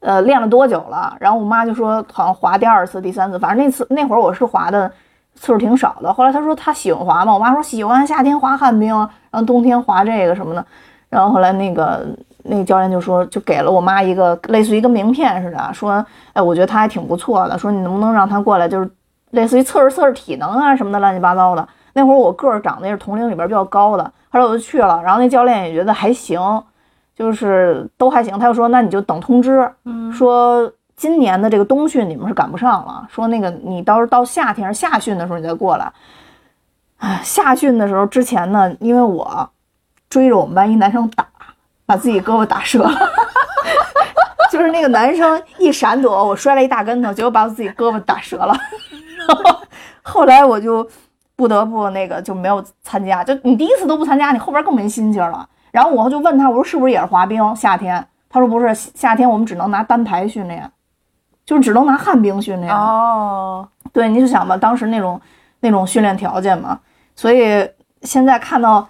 S1: 呃，练了多久了？然后我妈就说好像滑第二次、第三次，反正那次那会儿我是滑的次数挺少的。后来他说他喜欢滑嘛？我妈说喜欢，夏天滑旱冰，然后冬天滑这个什么的。然后后来那个那个教练就说，就给了我妈一个类似于一个名片似的，说，哎，我觉得她还挺不错的，说你能不能让她过来，就是类似于测试测试体能啊什么的，乱七八糟的。那会儿我个儿长得也是同龄里边比较高的，后来我就去了，然后那教练也觉得还行，就是都还行，他就说那你就等通知，说今年的这个冬训你们是赶不上了，说那个你到时候到夏天夏训的时候你再过来。哎，夏训的时候之前呢，因为我追着我们班一男生打，把自己胳膊打折了。就是那个男生一闪躲，我摔了一大跟头，结果把我自己胳膊打折了。然后后来我就不得不那个就没有参加，就你第一次都不参加，你后边更没心情了。然后我就问他，我说是不是也是滑冰？夏天？他说不是，夏天我们只能拿单排训练，就是只能拿旱冰训练。
S2: 哦，
S1: 对，你就想吧，当时那种那种训练条件嘛，所以现在看到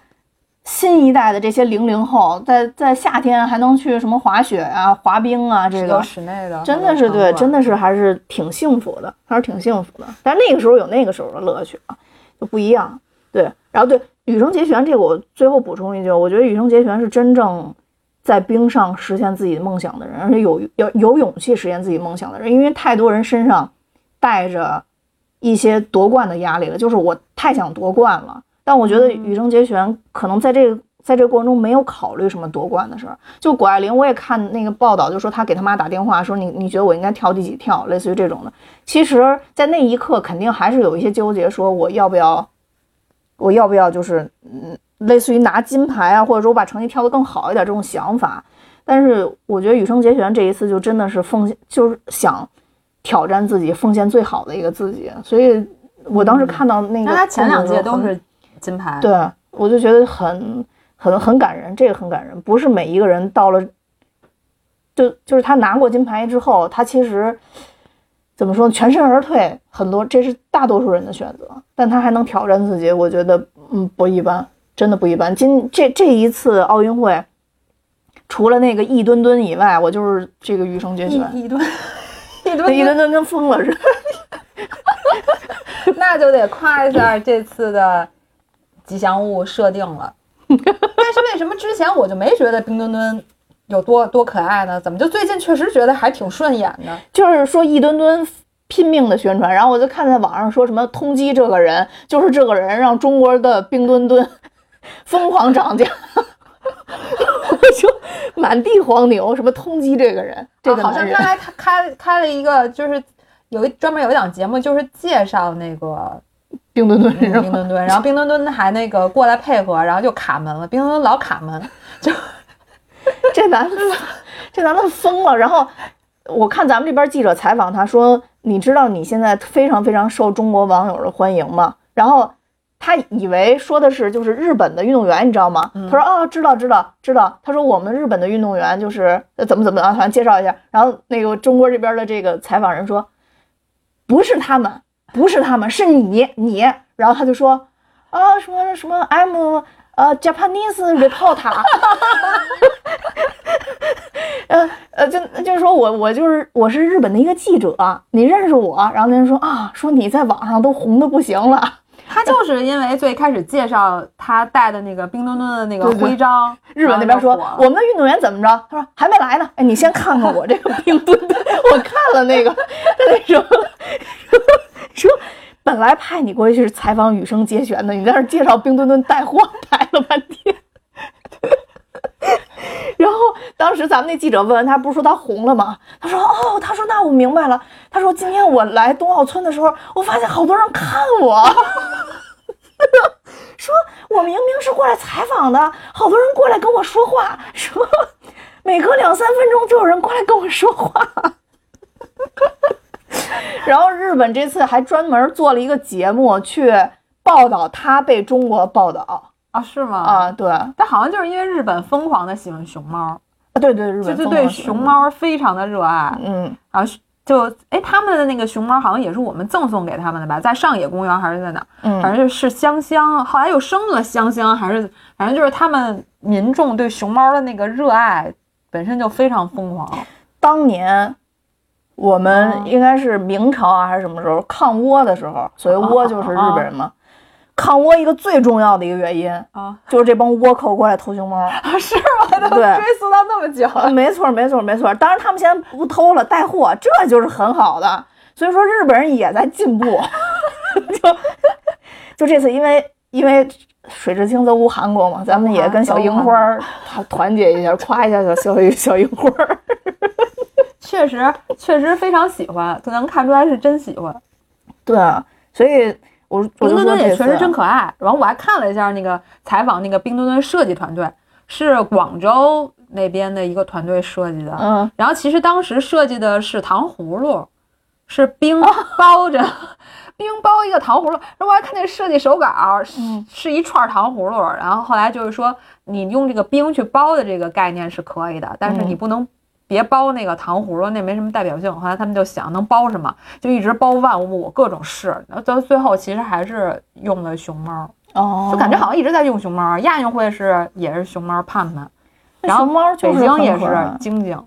S1: 新一代的这些零零后，在在夏天还能去什么滑雪啊、滑冰啊，这个
S2: 室内的，
S1: 真的是对，真
S2: 的
S1: 的是还是挺幸福的，还是挺幸福的。但那个时候有那个时候的乐趣啊，就不一样。对，然后对羽生结弦这个，我最后补充一句，我觉得羽生结弦是真正在冰上实现自己的梦想的人，而且有有有勇气实现自己梦想的人，因为太多人身上带着一些夺冠的压力了，就是我太想夺冠了。但我觉得羽生结弦可能在这个在这个过程中没有考虑什么夺冠的事儿。就谷爱凌，我也看那个报道，就说她给她妈打电话说你你觉得我应该跳第几跳，类似于这种的。其实，在那一刻肯定还是有一些纠结，说我要不要，我要不要就是嗯，类似于拿金牌啊，或者说我把成绩跳得更好一点这种想法。但是我觉得羽生结弦这一次就真的是奉献，就是想挑战自己，奉献最好的一个自己。所以我当时看到那个，
S2: 那他前两届都是金牌，
S1: 对，我就觉得很很很感人，这个很感人。不是每一个人到了，就就是他拿过金牌之后，他其实怎么说呢，全身而退，很多这是大多数人的选择，但他还能挑战自己，我觉得嗯不一般，真的不一般。今这这一次奥运会，除了那个一吨吨以外，我就是这个羽生结弦，
S2: 一一吨一
S1: 那
S2: 吨
S1: 一吨吨跟疯了似的。
S2: 那就得夸一下这次的吉祥物设定了。但是为什么之前我就没觉得冰墩墩有多多可爱呢？怎么就最近确实觉得还挺顺眼呢？
S1: 就是说一墩墩拼命的宣传，然后我就看在网上说什么通缉这个人，就是这个人让中国的冰墩墩 疯狂涨价，我就满地黄牛，什么通缉这个人，这个
S2: 啊好像
S1: 刚才
S2: 他开开了一个，就是有一专门有一档节目，就是介绍那个
S1: 冰墩墩？
S2: 冰墩墩，然后冰墩墩还那个过来配合，然后就卡门了，冰墩墩老卡门，就
S1: 这男的，这男的疯了。然后我看咱们这边记者采访他说：“你知道你现在非常非常受中国网友的欢迎吗？”然后他以为说的是就是日本的运动员，你知道吗？他说：“哦，知道知道知道。”他说：“我们日本的运动员就是呃怎么怎么样，反正介绍一下。”然后那个中国这边的这个采访人说：“不是他们，不是他们，是你你。”然后他就说：“啊什么什么 I'm 呃 Japanese reporter。”呃呃，就就是说我我就是我是日本的一个记者，你认识我？然后那人说啊，说你在网上都红的不行了。
S2: 他就是因为最开始介绍他带的那个冰墩墩的那个徽章，
S1: 日本那边说我们的运动员怎么着？他说还没来呢。哎，你先看看我这个冰墩墩，我看了那个，他那什么说。本来派你过去是采访羽生结弦的，你在那介绍冰墩墩带货，带了半天。然后当时咱们那记者问他，不是说他红了吗？他说哦，他说那我明白了。他说今天我来冬奥村的时候，我发现好多人看我，说我明明是过来采访的，好多人过来跟我说话，说每隔两三分钟就有人过来跟我说话。然后日本这次还专门做了一个节目去报道他被中国报道。
S2: 啊，是吗？
S1: 啊，对。啊，
S2: 但好像就是因为日本疯狂的喜欢熊猫。
S1: 啊，对对，日本
S2: 就是对熊，猫。非常的热爱，
S1: 嗯，
S2: 然后就哎他们的那个熊猫好像也是我们赠送给他们的吧，在上野公园还是在哪？儿？
S1: 嗯。
S2: 反正就是香香，后来又生了香香，还是反正就是他们民众对熊猫的那个热爱本身就非常疯狂。
S1: 当年我
S2: 哦
S1: 们应该是明朝啊还是什么时候抗倭的时候，所谓倭就是日本人嘛。抗倭一个最重要的一个原因
S2: 啊，
S1: 就是这帮倭寇过来偷熊猫啊。
S2: 是吗？都
S1: 对
S2: 追溯到那么久，
S1: 啊，没错，没错，没错。当然，他们现在不偷了，带货，这就是很好的。所以说，日本人也在进步。就就这次，因为因为水至清则无韩国嘛，咱们也跟小樱花儿团团结一下，夸一下小小小樱花儿。
S2: 确实确实非常喜欢，就能看出来是真喜欢。
S1: 对啊，所以我
S2: 冰墩墩也确实真可爱。然后我还看了一下那个采访，那个冰墩墩设计团队是广州那边的一个团队设计的。
S1: 嗯，
S2: 然后其实当时设计的是糖葫芦，是冰包着 冰包一个糖葫芦，然后我还看那个设计手稿，是
S1: 嗯
S2: 是一串糖葫芦，然后后来就是说你用这个冰去包的这个概念是可以的，但是你
S1: 嗯
S2: 不能。别包那个糖葫芦，那没什么代表性。后来他们就想能包什么，就一直包万物，各种试。到最后其实还是用的熊猫，
S1: 哦，
S2: 就感觉好像一直在用熊猫。亚运会是也是熊猫盼盼，然后北京也是晶晶。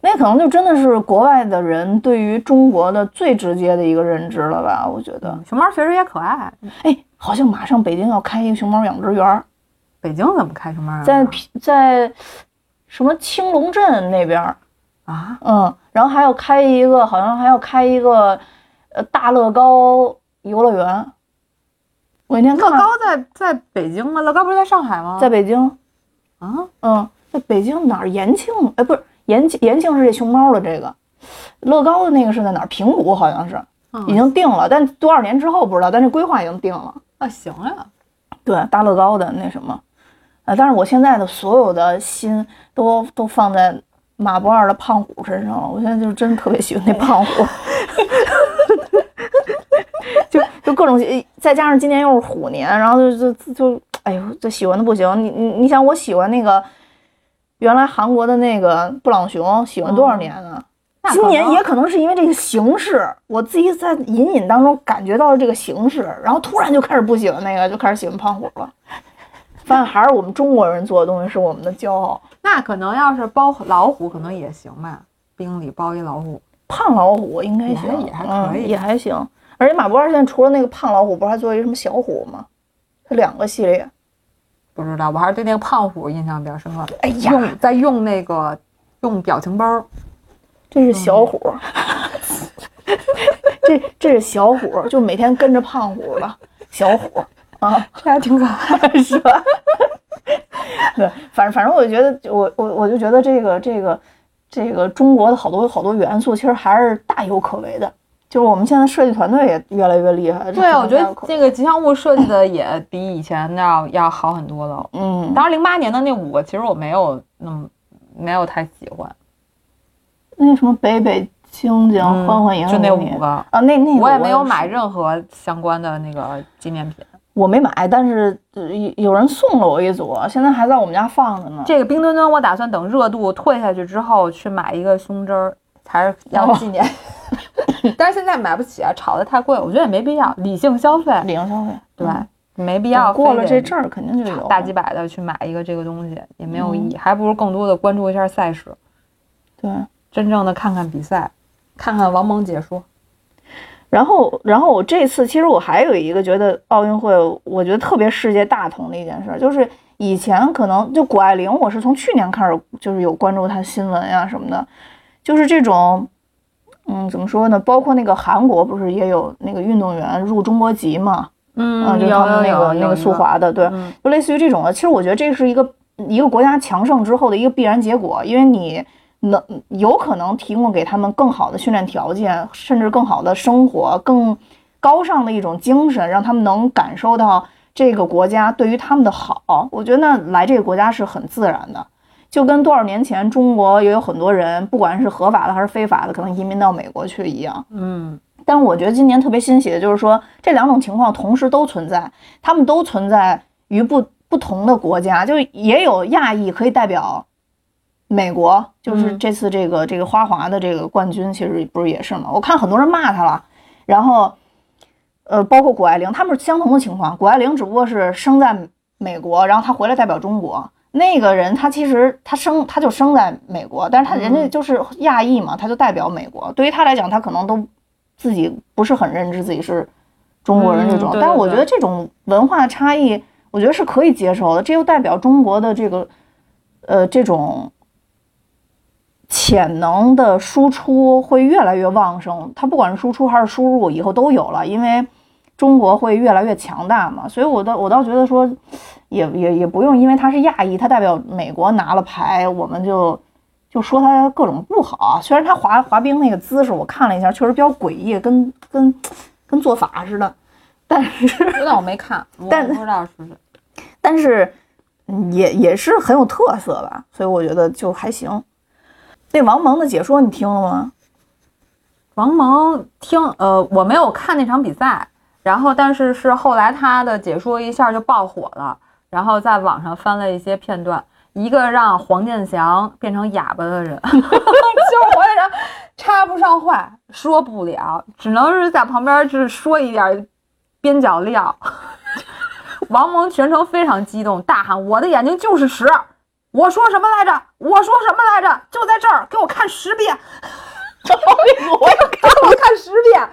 S1: 那可能就真的是国外的人对于中国的最直接的一个认知了吧？我觉得，
S2: 熊猫确实也可爱。
S1: 哎，好像马上北京要开一个熊猫养殖园，
S2: 北京怎么开熊猫啊？
S1: 在在什么青龙镇那边儿，
S2: 啊，
S1: 嗯，然后还要开一个，好像还要开一个呃大乐高游乐园。我那天看
S2: 乐高在在北京吗？乐高不是在上海吗？
S1: 在北京，
S2: 啊，
S1: 嗯，在北京哪儿？延庆？哎，不是延庆，延庆是这熊猫的这个，乐高的那个是在哪儿？平谷好像是
S2: 嗯
S1: 已经定了，但多少年之后不知道，但这规划已经定了。
S2: 啊，行呀，
S1: 对，大乐高的那什么，呃，但是我现在的所有的心都都放在马博尔的胖虎身上了。我现在就真特别喜欢那胖虎，就就各种，再加上今年又是虎年，然后就就就，哎呦，这喜欢的不行。你你你想，我喜欢那个原来韩国的那个布朗熊，喜欢多少年啊？
S2: 那
S1: 今年也可能是因为这个形式，我自己在隐隐当中感觉到了这个形式，然后突然就开始不喜欢那个，就开始喜欢胖虎了。发现还是我们中国人做的东西是我们的骄傲。
S2: 那可能要是包老虎，可能也行吧。冰里包一老虎，
S1: 胖老虎应该
S2: 也还
S1: 行，
S2: 也还
S1: 嗯
S2: 可以
S1: 也还行。而且马博尔现在除了那个胖老虎，不是还做一个什么小虎吗？它两个系列。
S2: 不知道，我还是对那个胖虎印象比较深刻。
S1: 哎呀，
S2: 用在用那个用表情包，
S1: 这是小虎，这这是小虎，就每天跟着胖虎了，小虎啊。
S2: 这还挺可爱。
S1: 是吧？对，反正反正我觉得，我我我就觉得这个这个这个中国的好多好多元素，其实还是大有可为的。就是我们现在设计团队也越来越厉害。这
S2: 对，我觉得这个吉祥物设计的也比以前要要好很多了。
S1: 嗯，
S2: 当然，零八年的那五个其实我没有那么没有太喜欢，
S1: 那什么北北京京、
S2: 嗯
S1: 欢欢迎迎
S2: 就那五个
S1: 啊，那那个
S2: 我也没有买任何相关的那个纪念品。
S1: 我没买，但是呃有有人送了我一组，现在还在我们家放着呢。
S2: 这个冰墩墩，我打算等热度退下去之后去买一个胸针儿，还是要
S1: 哦
S2: 纪念。但是现在买不起啊，炒的太贵，我觉得也没必要，理性消费，
S1: 理性消费，
S2: 对，
S1: 嗯
S2: 没必要
S1: 过了这阵儿肯定就有
S2: 大几百的去买一个这个东西也没有意
S1: 嗯
S2: 义，还不如更多的关注一下赛事，
S1: 对。
S2: 真正的看看比赛，看看王蒙解说。
S1: 然后，然后我这次其实我还有一个觉得奥运会，我觉得特别世界大同的一件事，就是以前可能就谷爱凌，我是从去年开始就是有关注她新闻呀什么的，就是这种，嗯，怎么说呢？包括那个韩国不是也有那个运动员入中国籍嘛？
S2: 嗯
S1: 啊，就是他们那个那个速，滑的，对，
S2: 嗯
S1: 就类似于这种的。其实我觉得这是一个一个国家强盛之后的一个必然结果，因为你能有可能提供给他们更好的训练条件，甚至更好的生活，更高尚的一种精神，让他们能感受到这个国家对于他们的好。我觉得那来这个国家是很自然的。就跟多少年前中国也有很多人，不管是合法的还是非法的，可能移民到美国去一样。
S2: 嗯，
S1: 但是我觉得今年特别欣喜的就是说，这两种情况同时都存在，他们都存在于不不同的国家，就也有亚裔可以代表美国，就是
S2: 嗯
S1: 这次这个、这个花滑的这个冠军，其实不是也是吗？我看很多人骂他了，然后呃，包括谷爱凌，他们是相同的情况，谷爱凌只不过是生在美国，然后她回来代表中国。那个人他其实他生他就生在美国，但是他人家就是亚裔嘛，他就代表美国。对于他来讲，他可能都自己不是很认知自己是中国人这种。
S2: 嗯
S1: 但是我觉得这种文化差异，我觉得是可以接受的。这又代表中国的这个呃这种潜能的输出会越来越旺盛。它不管是输出还是输入，以后都有了，因为中国会越来越强大嘛。所以我倒我倒觉得说，也也也不用因为他是亚裔，他代表美国拿了牌，我们就。就说他各种不好啊，虽然他滑滑冰那个姿势我看了一下，确实比较诡异，跟跟跟做法似的，但是
S2: 但我没看，我
S1: 但
S2: 不知道是不是。
S1: 但是嗯也也是很有特色吧，所以我觉得就还行。那王蒙的解说你听了吗？
S2: 王蒙听，呃，我没有看那场比赛，然后但是是后来他的解说一下就爆火了，然后在网上翻了一些片段，一个让黄健翔变成哑巴的人，就是黄健翔插不上话，说不了，只能是在旁边就是说一点边角料。王蒙全程非常激动，大喊：“我的眼睛就是屎！我说什么来着？我说什么来着？就在这儿，给我看十遍！” 我要给我看十遍，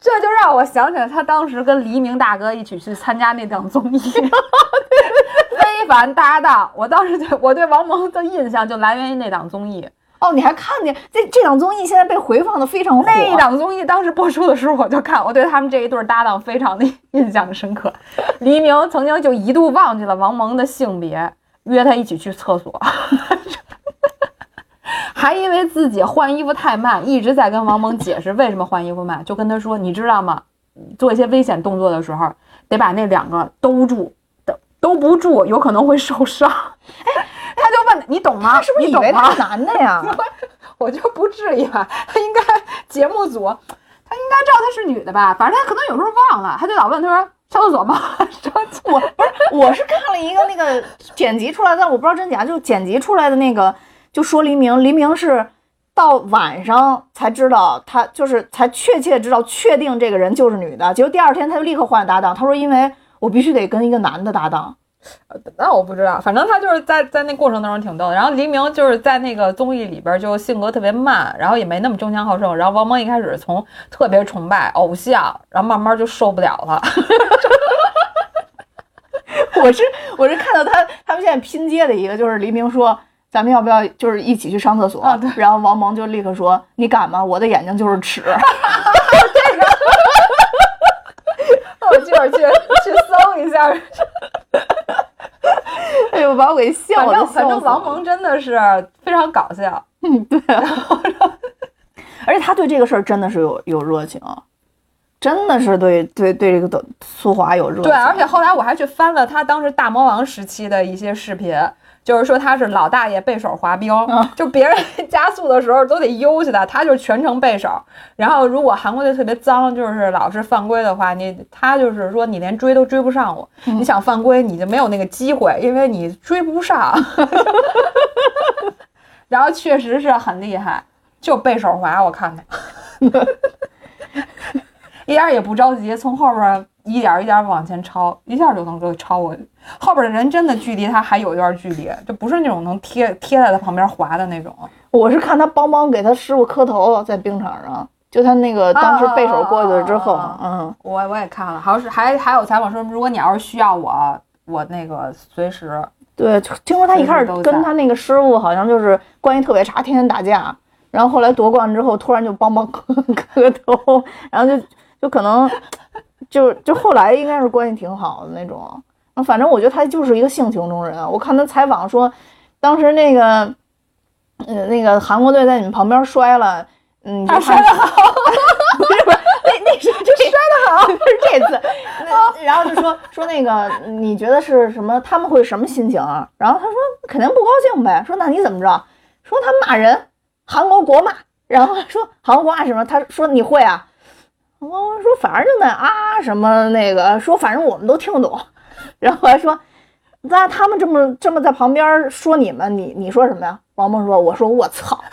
S2: 这就让我想起来他当时跟黎明大哥一起去参加那档综艺《非凡搭档》。我当时对我对王蒙的印象就来源于那档综艺。
S1: 哦，你还看见这这档综艺现在被回放的非常火。
S2: 那档综艺当时播出的时候我就看，我对他们这一对搭档非常的 印象深刻。黎明曾经就一度忘记了王蒙的性别，约他一起去厕所。还因为自己换衣服太慢，一直在跟王蒙解释为什么换衣服慢，就跟他说：“你知道吗？做一些危险动作的时候，得把那两个兜住，兜兜不住有可能会受伤。”哎，他就问你懂吗？
S1: 他是不是以为他是男的呀？
S2: 我就不至于吧，他应该节目组，他应该知道他是女的吧？反正他可能有时候忘了，他就老问他说：“上厕所吗？”
S1: 我不是，我是看了一个那个剪辑出来的，我不知道真假，就剪辑出来的那个。就说黎明，黎明是到晚上才知道，他就是才确切知道，确定这个人就是女的。结果第二天他就立刻换了搭档，他说：“因为我必须得跟一个男的搭档。”
S2: 那我不知道，反正他就是在在那过程当中挺逗的。然后黎明就是在那个综艺里边就性格特别慢，然后也没那么争强好胜。然后王蒙一开始从特别崇拜偶像，然后慢慢就受不了了。
S1: 我是我是看到他他们现在拼接的一个，就是黎明说。咱们要不要就是一起去上厕所？然后王蒙就立刻说：“你敢吗？我的眼睛就是尺。”
S2: 这个，我这会儿去去搜一下。
S1: 哎呦，把我给笑
S2: 了！反正王蒙真的是非常搞笑。
S1: 嗯，对。而且他对这个事儿真的是有有热情，真的是对对对这个的苏华有热情。
S2: 对，而且后来我还去翻了他当时大魔王时期的一些视频。就是说他是老大爷背手滑冰，就别人加速的时候都得悠起他，他就全程背手。然后如果韩国队特别脏，就是老是犯规的话，你他就是说你连追都追不上我，你想犯规你就没有那个机会，因为你追不上。然后确实是很厉害，就背手滑，我看看，一点也不着急，从后边。一点一点往前超，一下就能够超过去。后边的人真的距离他还有一段距离，就不是那种能贴贴在他旁边滑的那种。
S1: 我是看他帮忙给他师傅磕头，在冰场上，就他那个当时背手过去了之后，嗯，
S2: 我我也看了，好像是还还有采访说，如果你要是需要我，我那个随时。
S1: 对，听说他一开始跟他那个师傅好像就是关系特别差，天天打架，然后后来夺冠之后，突然就帮忙磕 磕头，然后就就可能。就就后来应该是关系挺好的那种，反正我觉得他就是一个性情中人。我看他采访说，当时那个，呃，那个韩国队在你们旁边摔了，嗯，
S2: 他摔得好，
S1: 不是不是，那那是 就
S2: 摔得好，
S1: 是这次，然后就说说那个你觉得是什么？他们会什么心情啊？然后他说肯定不高兴呗。说那你怎么着？说他骂人，韩国国骂，然后说韩国国骂什么？他说你会啊？我说，反正就那啊什么那个，说反正我们都听不懂。然后还说，那他们这么这么在旁边说你们，你你说什么呀？王梦说，我说我操，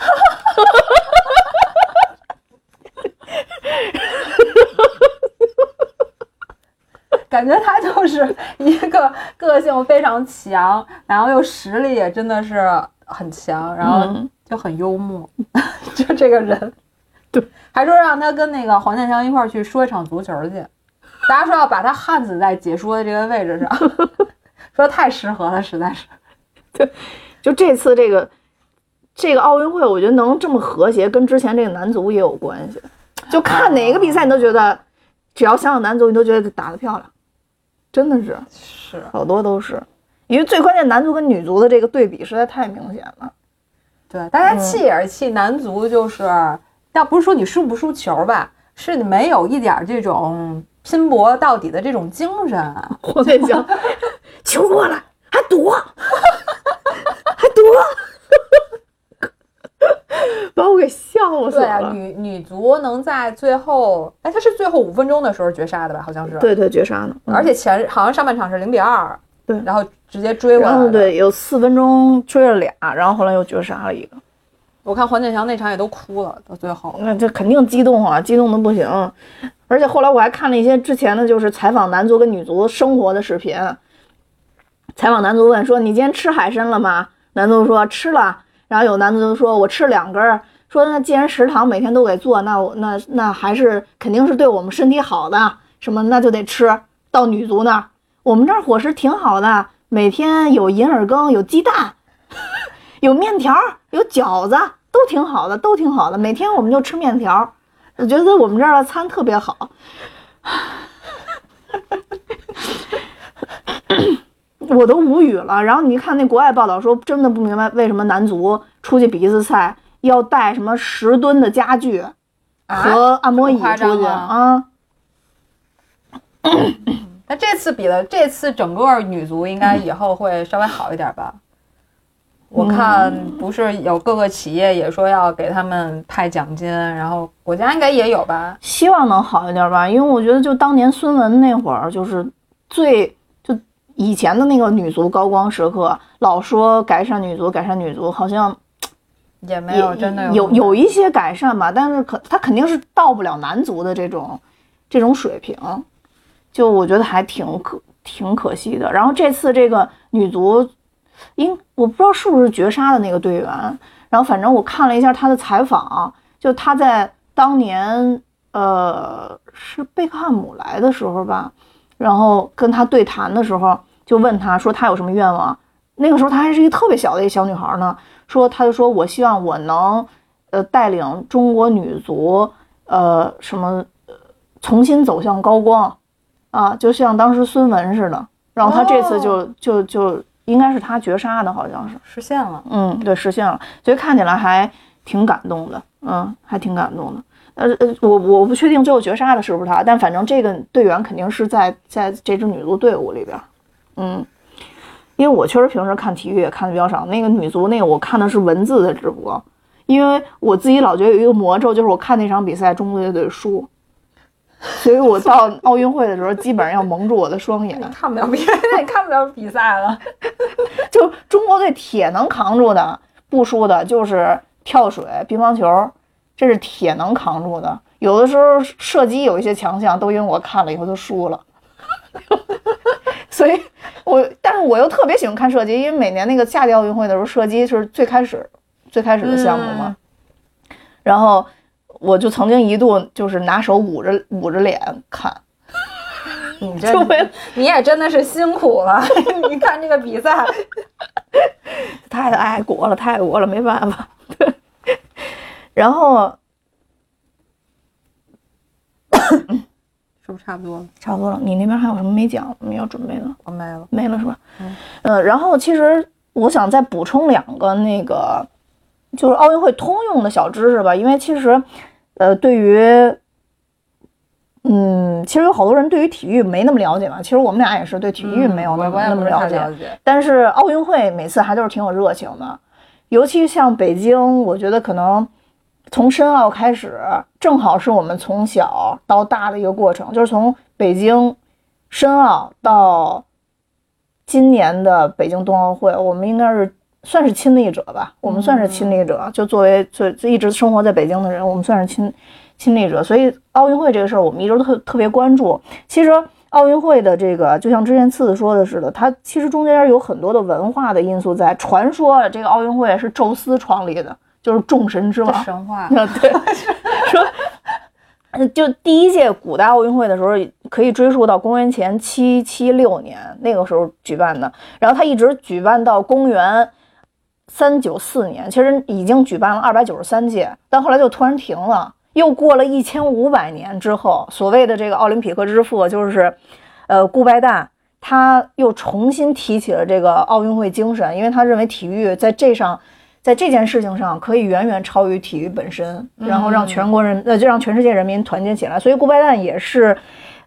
S2: 感觉他就是一个个性非常强，然后又实力也真的是很强，然后就很幽默，就这个人。
S1: 对，
S2: 还说让他跟那个黄健翔一块儿去说一场足球去，大家说要把他焊死在解说的这个位置上，说太适合了，实在是。
S1: 对，就这次这个这个奥运会，我觉得能这么和谐，跟之前这个男足也有关系。就看哪个比赛，你都觉得只要想想男足，你都觉得打得漂亮，真的是
S2: 是
S1: 好多都是，因为最关键男足跟女足的这个对比实在太明显了。
S2: 对，大家气也是气男足，就是。倒不是说你输不输球吧，是你没有一点这种拼搏到底的这种精神。
S1: 我跟你讲，球过来还躲，还躲，把我给笑死
S2: 对啊，
S1: 了。
S2: 女女足能在最后，哎，她是最后五分钟的时候绝杀的吧？好像是。。
S1: 对对，绝杀呢，嗯
S2: 而且前好像上半场是零比二，
S1: 对
S2: 然后直接追过来的。
S1: 然后对，有四分钟追了俩，然后后来又绝杀了一个。
S2: 我看黄健翔那场也都哭了，到最后。
S1: 那这肯定激动啊，激动的不行。而且后来我还看了一些之前的，就是采访男足跟女足生活的视频。采访男足问说：“你今天吃海参了吗？”男足说：“吃了。”然后有男足说：“我吃两根。”说：“那既然食堂每天都给做，那我那那还是肯定是对我们身体好的，什么那就得吃。”到女足那儿，我们这儿伙食挺好的，每天有银耳羹，有鸡蛋，有面条，有饺子，都挺好的，都挺好的。每天我们就吃面条，我觉得我们这儿的餐特别好。我都无语了。然后你看那国外报道说，真的不明白为什么男足出去比一次赛要带什么十吨的家具和按摩椅出去
S2: 吗
S1: 啊？
S2: 那这次比的，这次整个女足应该以后会稍微好一点吧？我看不是有各个企业也说要给他们派奖金，然后国家应该也有吧？
S1: 希望能好一点吧，因为我觉得就当年孙雯那会儿，就是最就以前的那个女足高光时刻，老说改善女足，改善女足，好像
S2: 也没有真的
S1: 有有一些改善吧，但是可他肯定是到不了男足的这种这种水平，就我觉得还挺可挺可惜的。然后这次这个女足，应我不知道是不是绝杀的那个队员，然后反正我看了一下他的采访，就他在当年呃是贝克汉姆来的时候吧，然后跟他对谈的时候就问他说他有什么愿望，那个时候她还是一个特别小的一个小女孩呢，说他就说我希望我能呃带领中国女足呃什么呃重新走向高光。啊，就像当时孙雯似的。然后他这次就、就就应该是他绝杀的，好像是，
S2: 实现了。
S1: 嗯，对，实现了，所以看起来还挺感动的，嗯，还挺感动的。呃呃，我我不确定最后绝杀的是不是他，但反正这个队员肯定是在在这支女足队伍里边，嗯，因为我确实平时看体育也看的比较少，那个女足那个我看的是文字的直播，因为我自己老觉得有一个魔咒，就是我看那场比赛中国队队输，所以我到奥运会的时候基本上要蒙住我的双眼，
S2: 看不了比赛，你看不了比赛了。
S1: 就中国队铁能扛住的，不输的就是跳水、乒乓球，这是铁能扛住的。有的时候射击有一些强项，都因为我看了以后就输了。所以我，但是我又特别喜欢看射击，因为每年那个夏季奥运会的时候，射击是最开始最开始的项目嘛。然后我就曾经一度就是拿手捂着捂着脸看，
S2: 你这你也真的是辛苦了。你看这个比赛，
S1: 太爱国了，太爱国了，没办法。然后
S2: 是不是差不多了？
S1: 差不多了，你那边还有什么没讲？我们要准备的
S2: 我没了。
S1: 没了是吧？嗯，呃，然后其实我想再补充两个那个，就是奥运会通用的小知识吧，因为其实，呃，对于，嗯，其实有好多人对于体育没那么了解嘛。其实我们俩也是对体育没有那么、那么了解，
S2: 了解。
S1: 但是奥运会每次还都是挺有热情的，尤其像北京，我觉得可能从申奥开始，正好是我们从小到大的一个过程，就是从北京申奥到今年的北京冬奥会，我们应该是算是亲历者吧，我们算是亲历者，就作为最就一直生活在北京的人，我们算是亲亲历者，所以奥运会这个事儿，我们一直都特特别关注。其实奥运会的这个，就像之前次次说的似的，它其实中间有很多的文化的因素在。传说这个奥运会是宙斯创立的，就是众神之王。
S2: 神话，
S1: 啊，对，说，呃就第一届古代奥运会的时候，可以追溯到公元前七七六年那个时候举办的，然后它一直举办到公元三九四年，其实已经举办了二百九十三届，但后来就突然停了。又过了一千五百年之后，所谓的这个奥林匹克之父就是，呃，顾拜旦，他又重新提起了这个奥运会精神，因为他认为体育在这上，在这件事情上可以远远超于体育本身，然后让全国人呃，就让全世界人民团结起来。所以顾拜旦也是，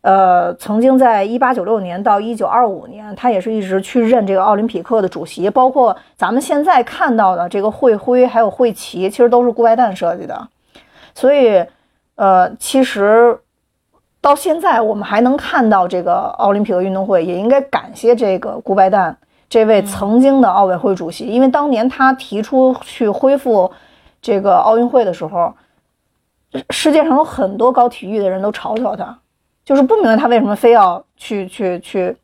S1: 呃，曾经在一八九六年到一九二五年，他也是一直去任这个奥林匹克的主席，包括咱们现在看到的这个会徽还有会旗，其实都是顾拜旦设计的。所以，呃，其实到现在我们还能看到这个奥林匹克运动会，也应该感谢这个顾拜旦这位曾经的奥委会主席，因为当年他提出去恢复这个奥运会的时候，世界上有很多搞体育的人都嘲笑他。就是不明白他为什么非要去去去，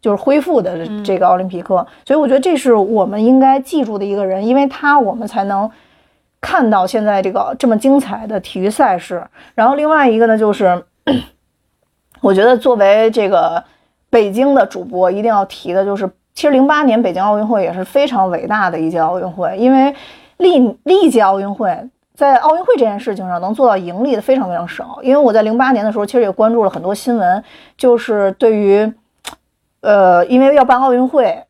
S1: 就是恢复的这个奥林匹克，所以我觉得这是我们应该记住的一个人，因为他我们才能看到现在这个这么精彩的体育赛事。然后另外一个呢，就是 我觉得作为这个北京的主播，一定要提的就是，其实零八年北京奥运会也是非常伟大的一届奥运会，因为历历届奥运会。在奥运会这件事情上，能做到盈利的非常非常少。因为我在零八年的时候，其实也关注了很多新闻，就是对于，呃，因为要办奥运会，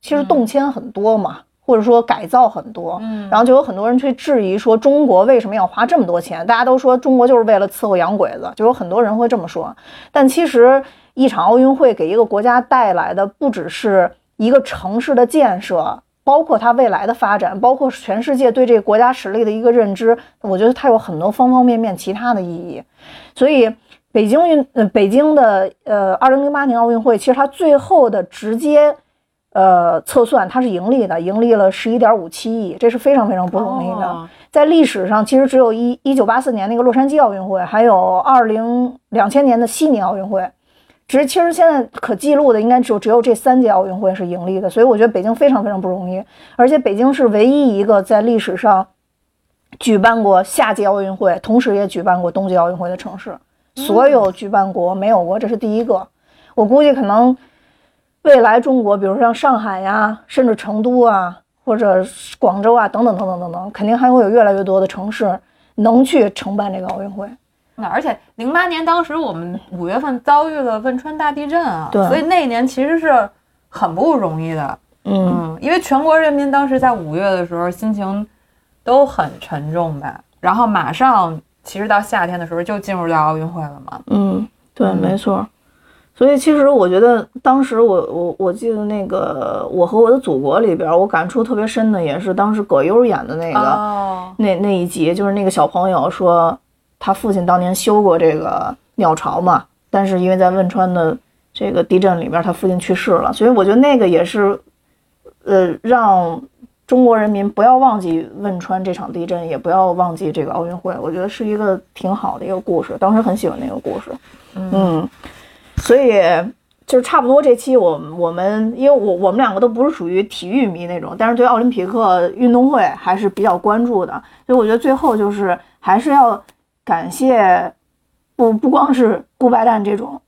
S1: 其实动迁很多嘛，或者说改造很多，嗯，然后就有很多人去质疑说，中国为什么要花这么多钱？大家都说中国就是为了伺候洋鬼子，就有很多人会这么说。但其实一场奥运会给一个国家带来的，不只是一个城市的建设。包括它未来的发展，包括全世界对这个国家实力的一个认知，我觉得它有很多方方面面其他的意义。所以，北京运呃北京的呃二零零八年奥运会，其实它最后的直接呃测算它是盈利的，盈利了十一点五七亿，这是非常非常不容易的。在历史上，其实只有一一九八四年那个洛杉矶奥运会，还有二零两千年的悉尼奥运会。其实，其实现在可记录的应该只有只有这三届奥运会是盈利的，所以我觉得北京非常非常不容易。而且北京是唯一一个在历史上举办过夏季奥运会，同时也举办过冬季奥运会的城市。所有举办国没有过，这是第一个。我估计可能未来中国，比如像上海呀，甚至成都啊，或者广州啊，等等等等等等，肯定还会有越来越多的城市能去承办这个奥运会。
S2: 而且零八年当时我们五月份遭遇了汶川大地震啊，
S1: 对，
S2: 所以那一年其实是很不容易的，嗯，因为全国人民当时在五月的时候心情都很沉重吧，然后马上其实到夏天的时候就进入到奥运会了嘛，
S1: 嗯，对，没错，所以其实我觉得当时我我我记得那个我和我的祖国里边，我感触特别深的也是当时葛优演的那个那那一集，就是那个小朋友说。他父亲当年修过这个鸟巢嘛，但是因为在汶川的这个地震里边，他父亲去世了，所以我觉得那个也是，呃，让中国人民不要忘记汶川这场地震，也不要忘记这个奥运会。我觉得是一个挺好的一个故事，当时很喜欢那个故事。嗯，所以就是差不多这期我我们，因为我我们两个都不是属于体育迷那种，但是对奥林匹克运动会还是比较关注的，所以我觉得最后就是还是要。感谢不不光是顾拜旦这种，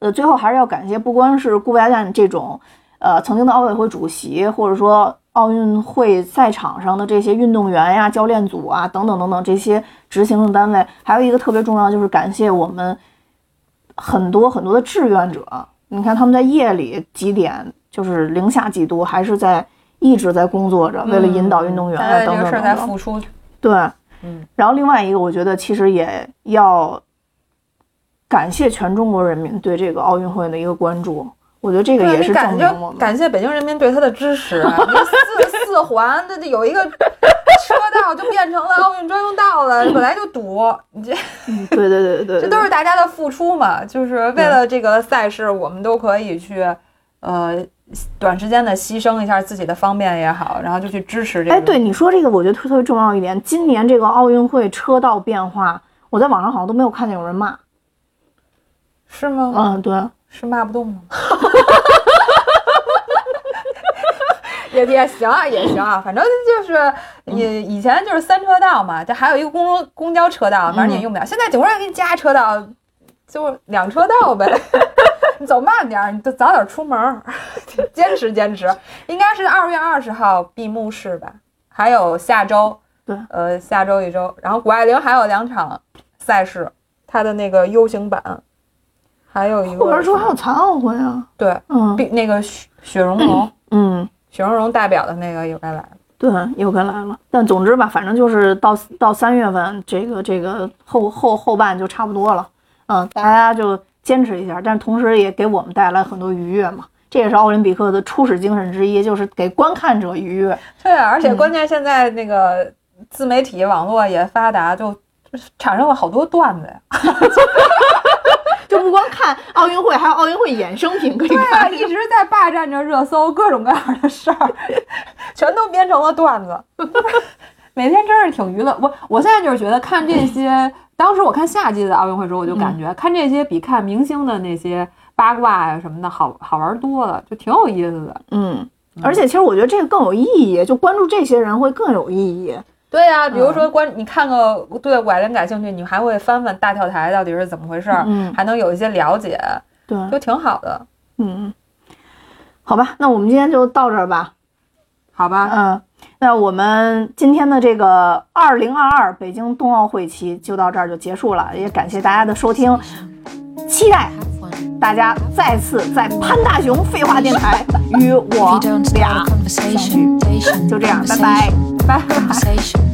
S1: 呃，最后还是要感谢不光是顾拜旦这种，呃，曾经的奥委会主席，或者说奥运会赛场上的这些运动员呀、教练组啊等等等等这些执行的单位，还有一个特别重要就是感谢我们很多很多的志愿者。你看他们在夜里几点，就是零下几度，还是在一直在工作着，为了引导运动员啊等等等
S2: 等。付出。
S1: 对。嗯，然后另外一个，我觉得其实也要感谢全中国人民对这个奥运会的一个关注。我觉得这个也是证明我们
S2: 感谢北京人民对他的支持。四四环的有一个车道就变成了奥运专用道了，本来就堵。你这，
S1: 对对对对，
S2: 这都是大家的付出嘛，就是为了这个赛事，我们都可以去，呃。短时间的牺牲一下自己的方便也好，然后就去支持这个。
S1: 哎，对你说这个，我觉得特特别重要一点。今年这个奥运会车道变化，我在网上好像都没有看见有人骂，
S2: 是吗？
S1: 嗯，对，
S2: 是骂不动吗？也也行啊，也行啊，反正就是以以前就是三车道嘛，这还有一个公公交车道，反正你也用不了。现在警察给你加车道，就两车道呗。你走慢点儿，你就早点出门，坚持坚持。应该是二月二十号闭幕式吧？还有下周，
S1: 对，
S2: 呃，下周一周。然后谷爱凌还有两场赛事，她的那个 U 型板，还有一个
S1: 后边说还有残奥会啊？
S2: 对，嗯，那个雪雪容融，
S1: 嗯，
S2: 雪容融代表的那个也该来了，
S1: 对，又该来了。但总之吧，反正就是到到三月份，这个这个后后后半就差不多了。嗯，大家就坚持一下，但是同时也给我们带来很多愉悦嘛。这也是奥林匹克的初始精神之一，就是给观看者愉悦。
S2: 对啊，而且关键现在那个自媒体网络也发达，就产生了好多段子呀。
S1: 就不光看奥运会，还有奥运会衍生品可以
S2: 对啊，
S1: 看。
S2: 一直在霸占着热搜，各种各样的事儿，全都编成了段子。每天真是挺娱乐。我我现在就是觉得看这些，当时我看夏季的奥运会的时候，我就感觉看这些比看明星的那些八卦呀什么的好好玩多了，就挺有意思的。
S1: 嗯，而且其实我觉得这个更有意义，就关注这些人会更有意义。
S2: 对呀、比如说关你看个对拐人感兴趣，你还会翻翻大跳台到底是怎么回事还能有一些了解，
S1: 对，
S2: 就挺好的，
S1: 嗯，好吧，那我们今天就到这儿吧。
S2: 好吧？
S1: 嗯，那我们今天的这个二零二二北京冬奥会期就到这儿就结束了，也感谢大家的收听，期待大家再次在潘大雄废话电台与我俩相聚就这样，拜拜。
S2: 拜拜。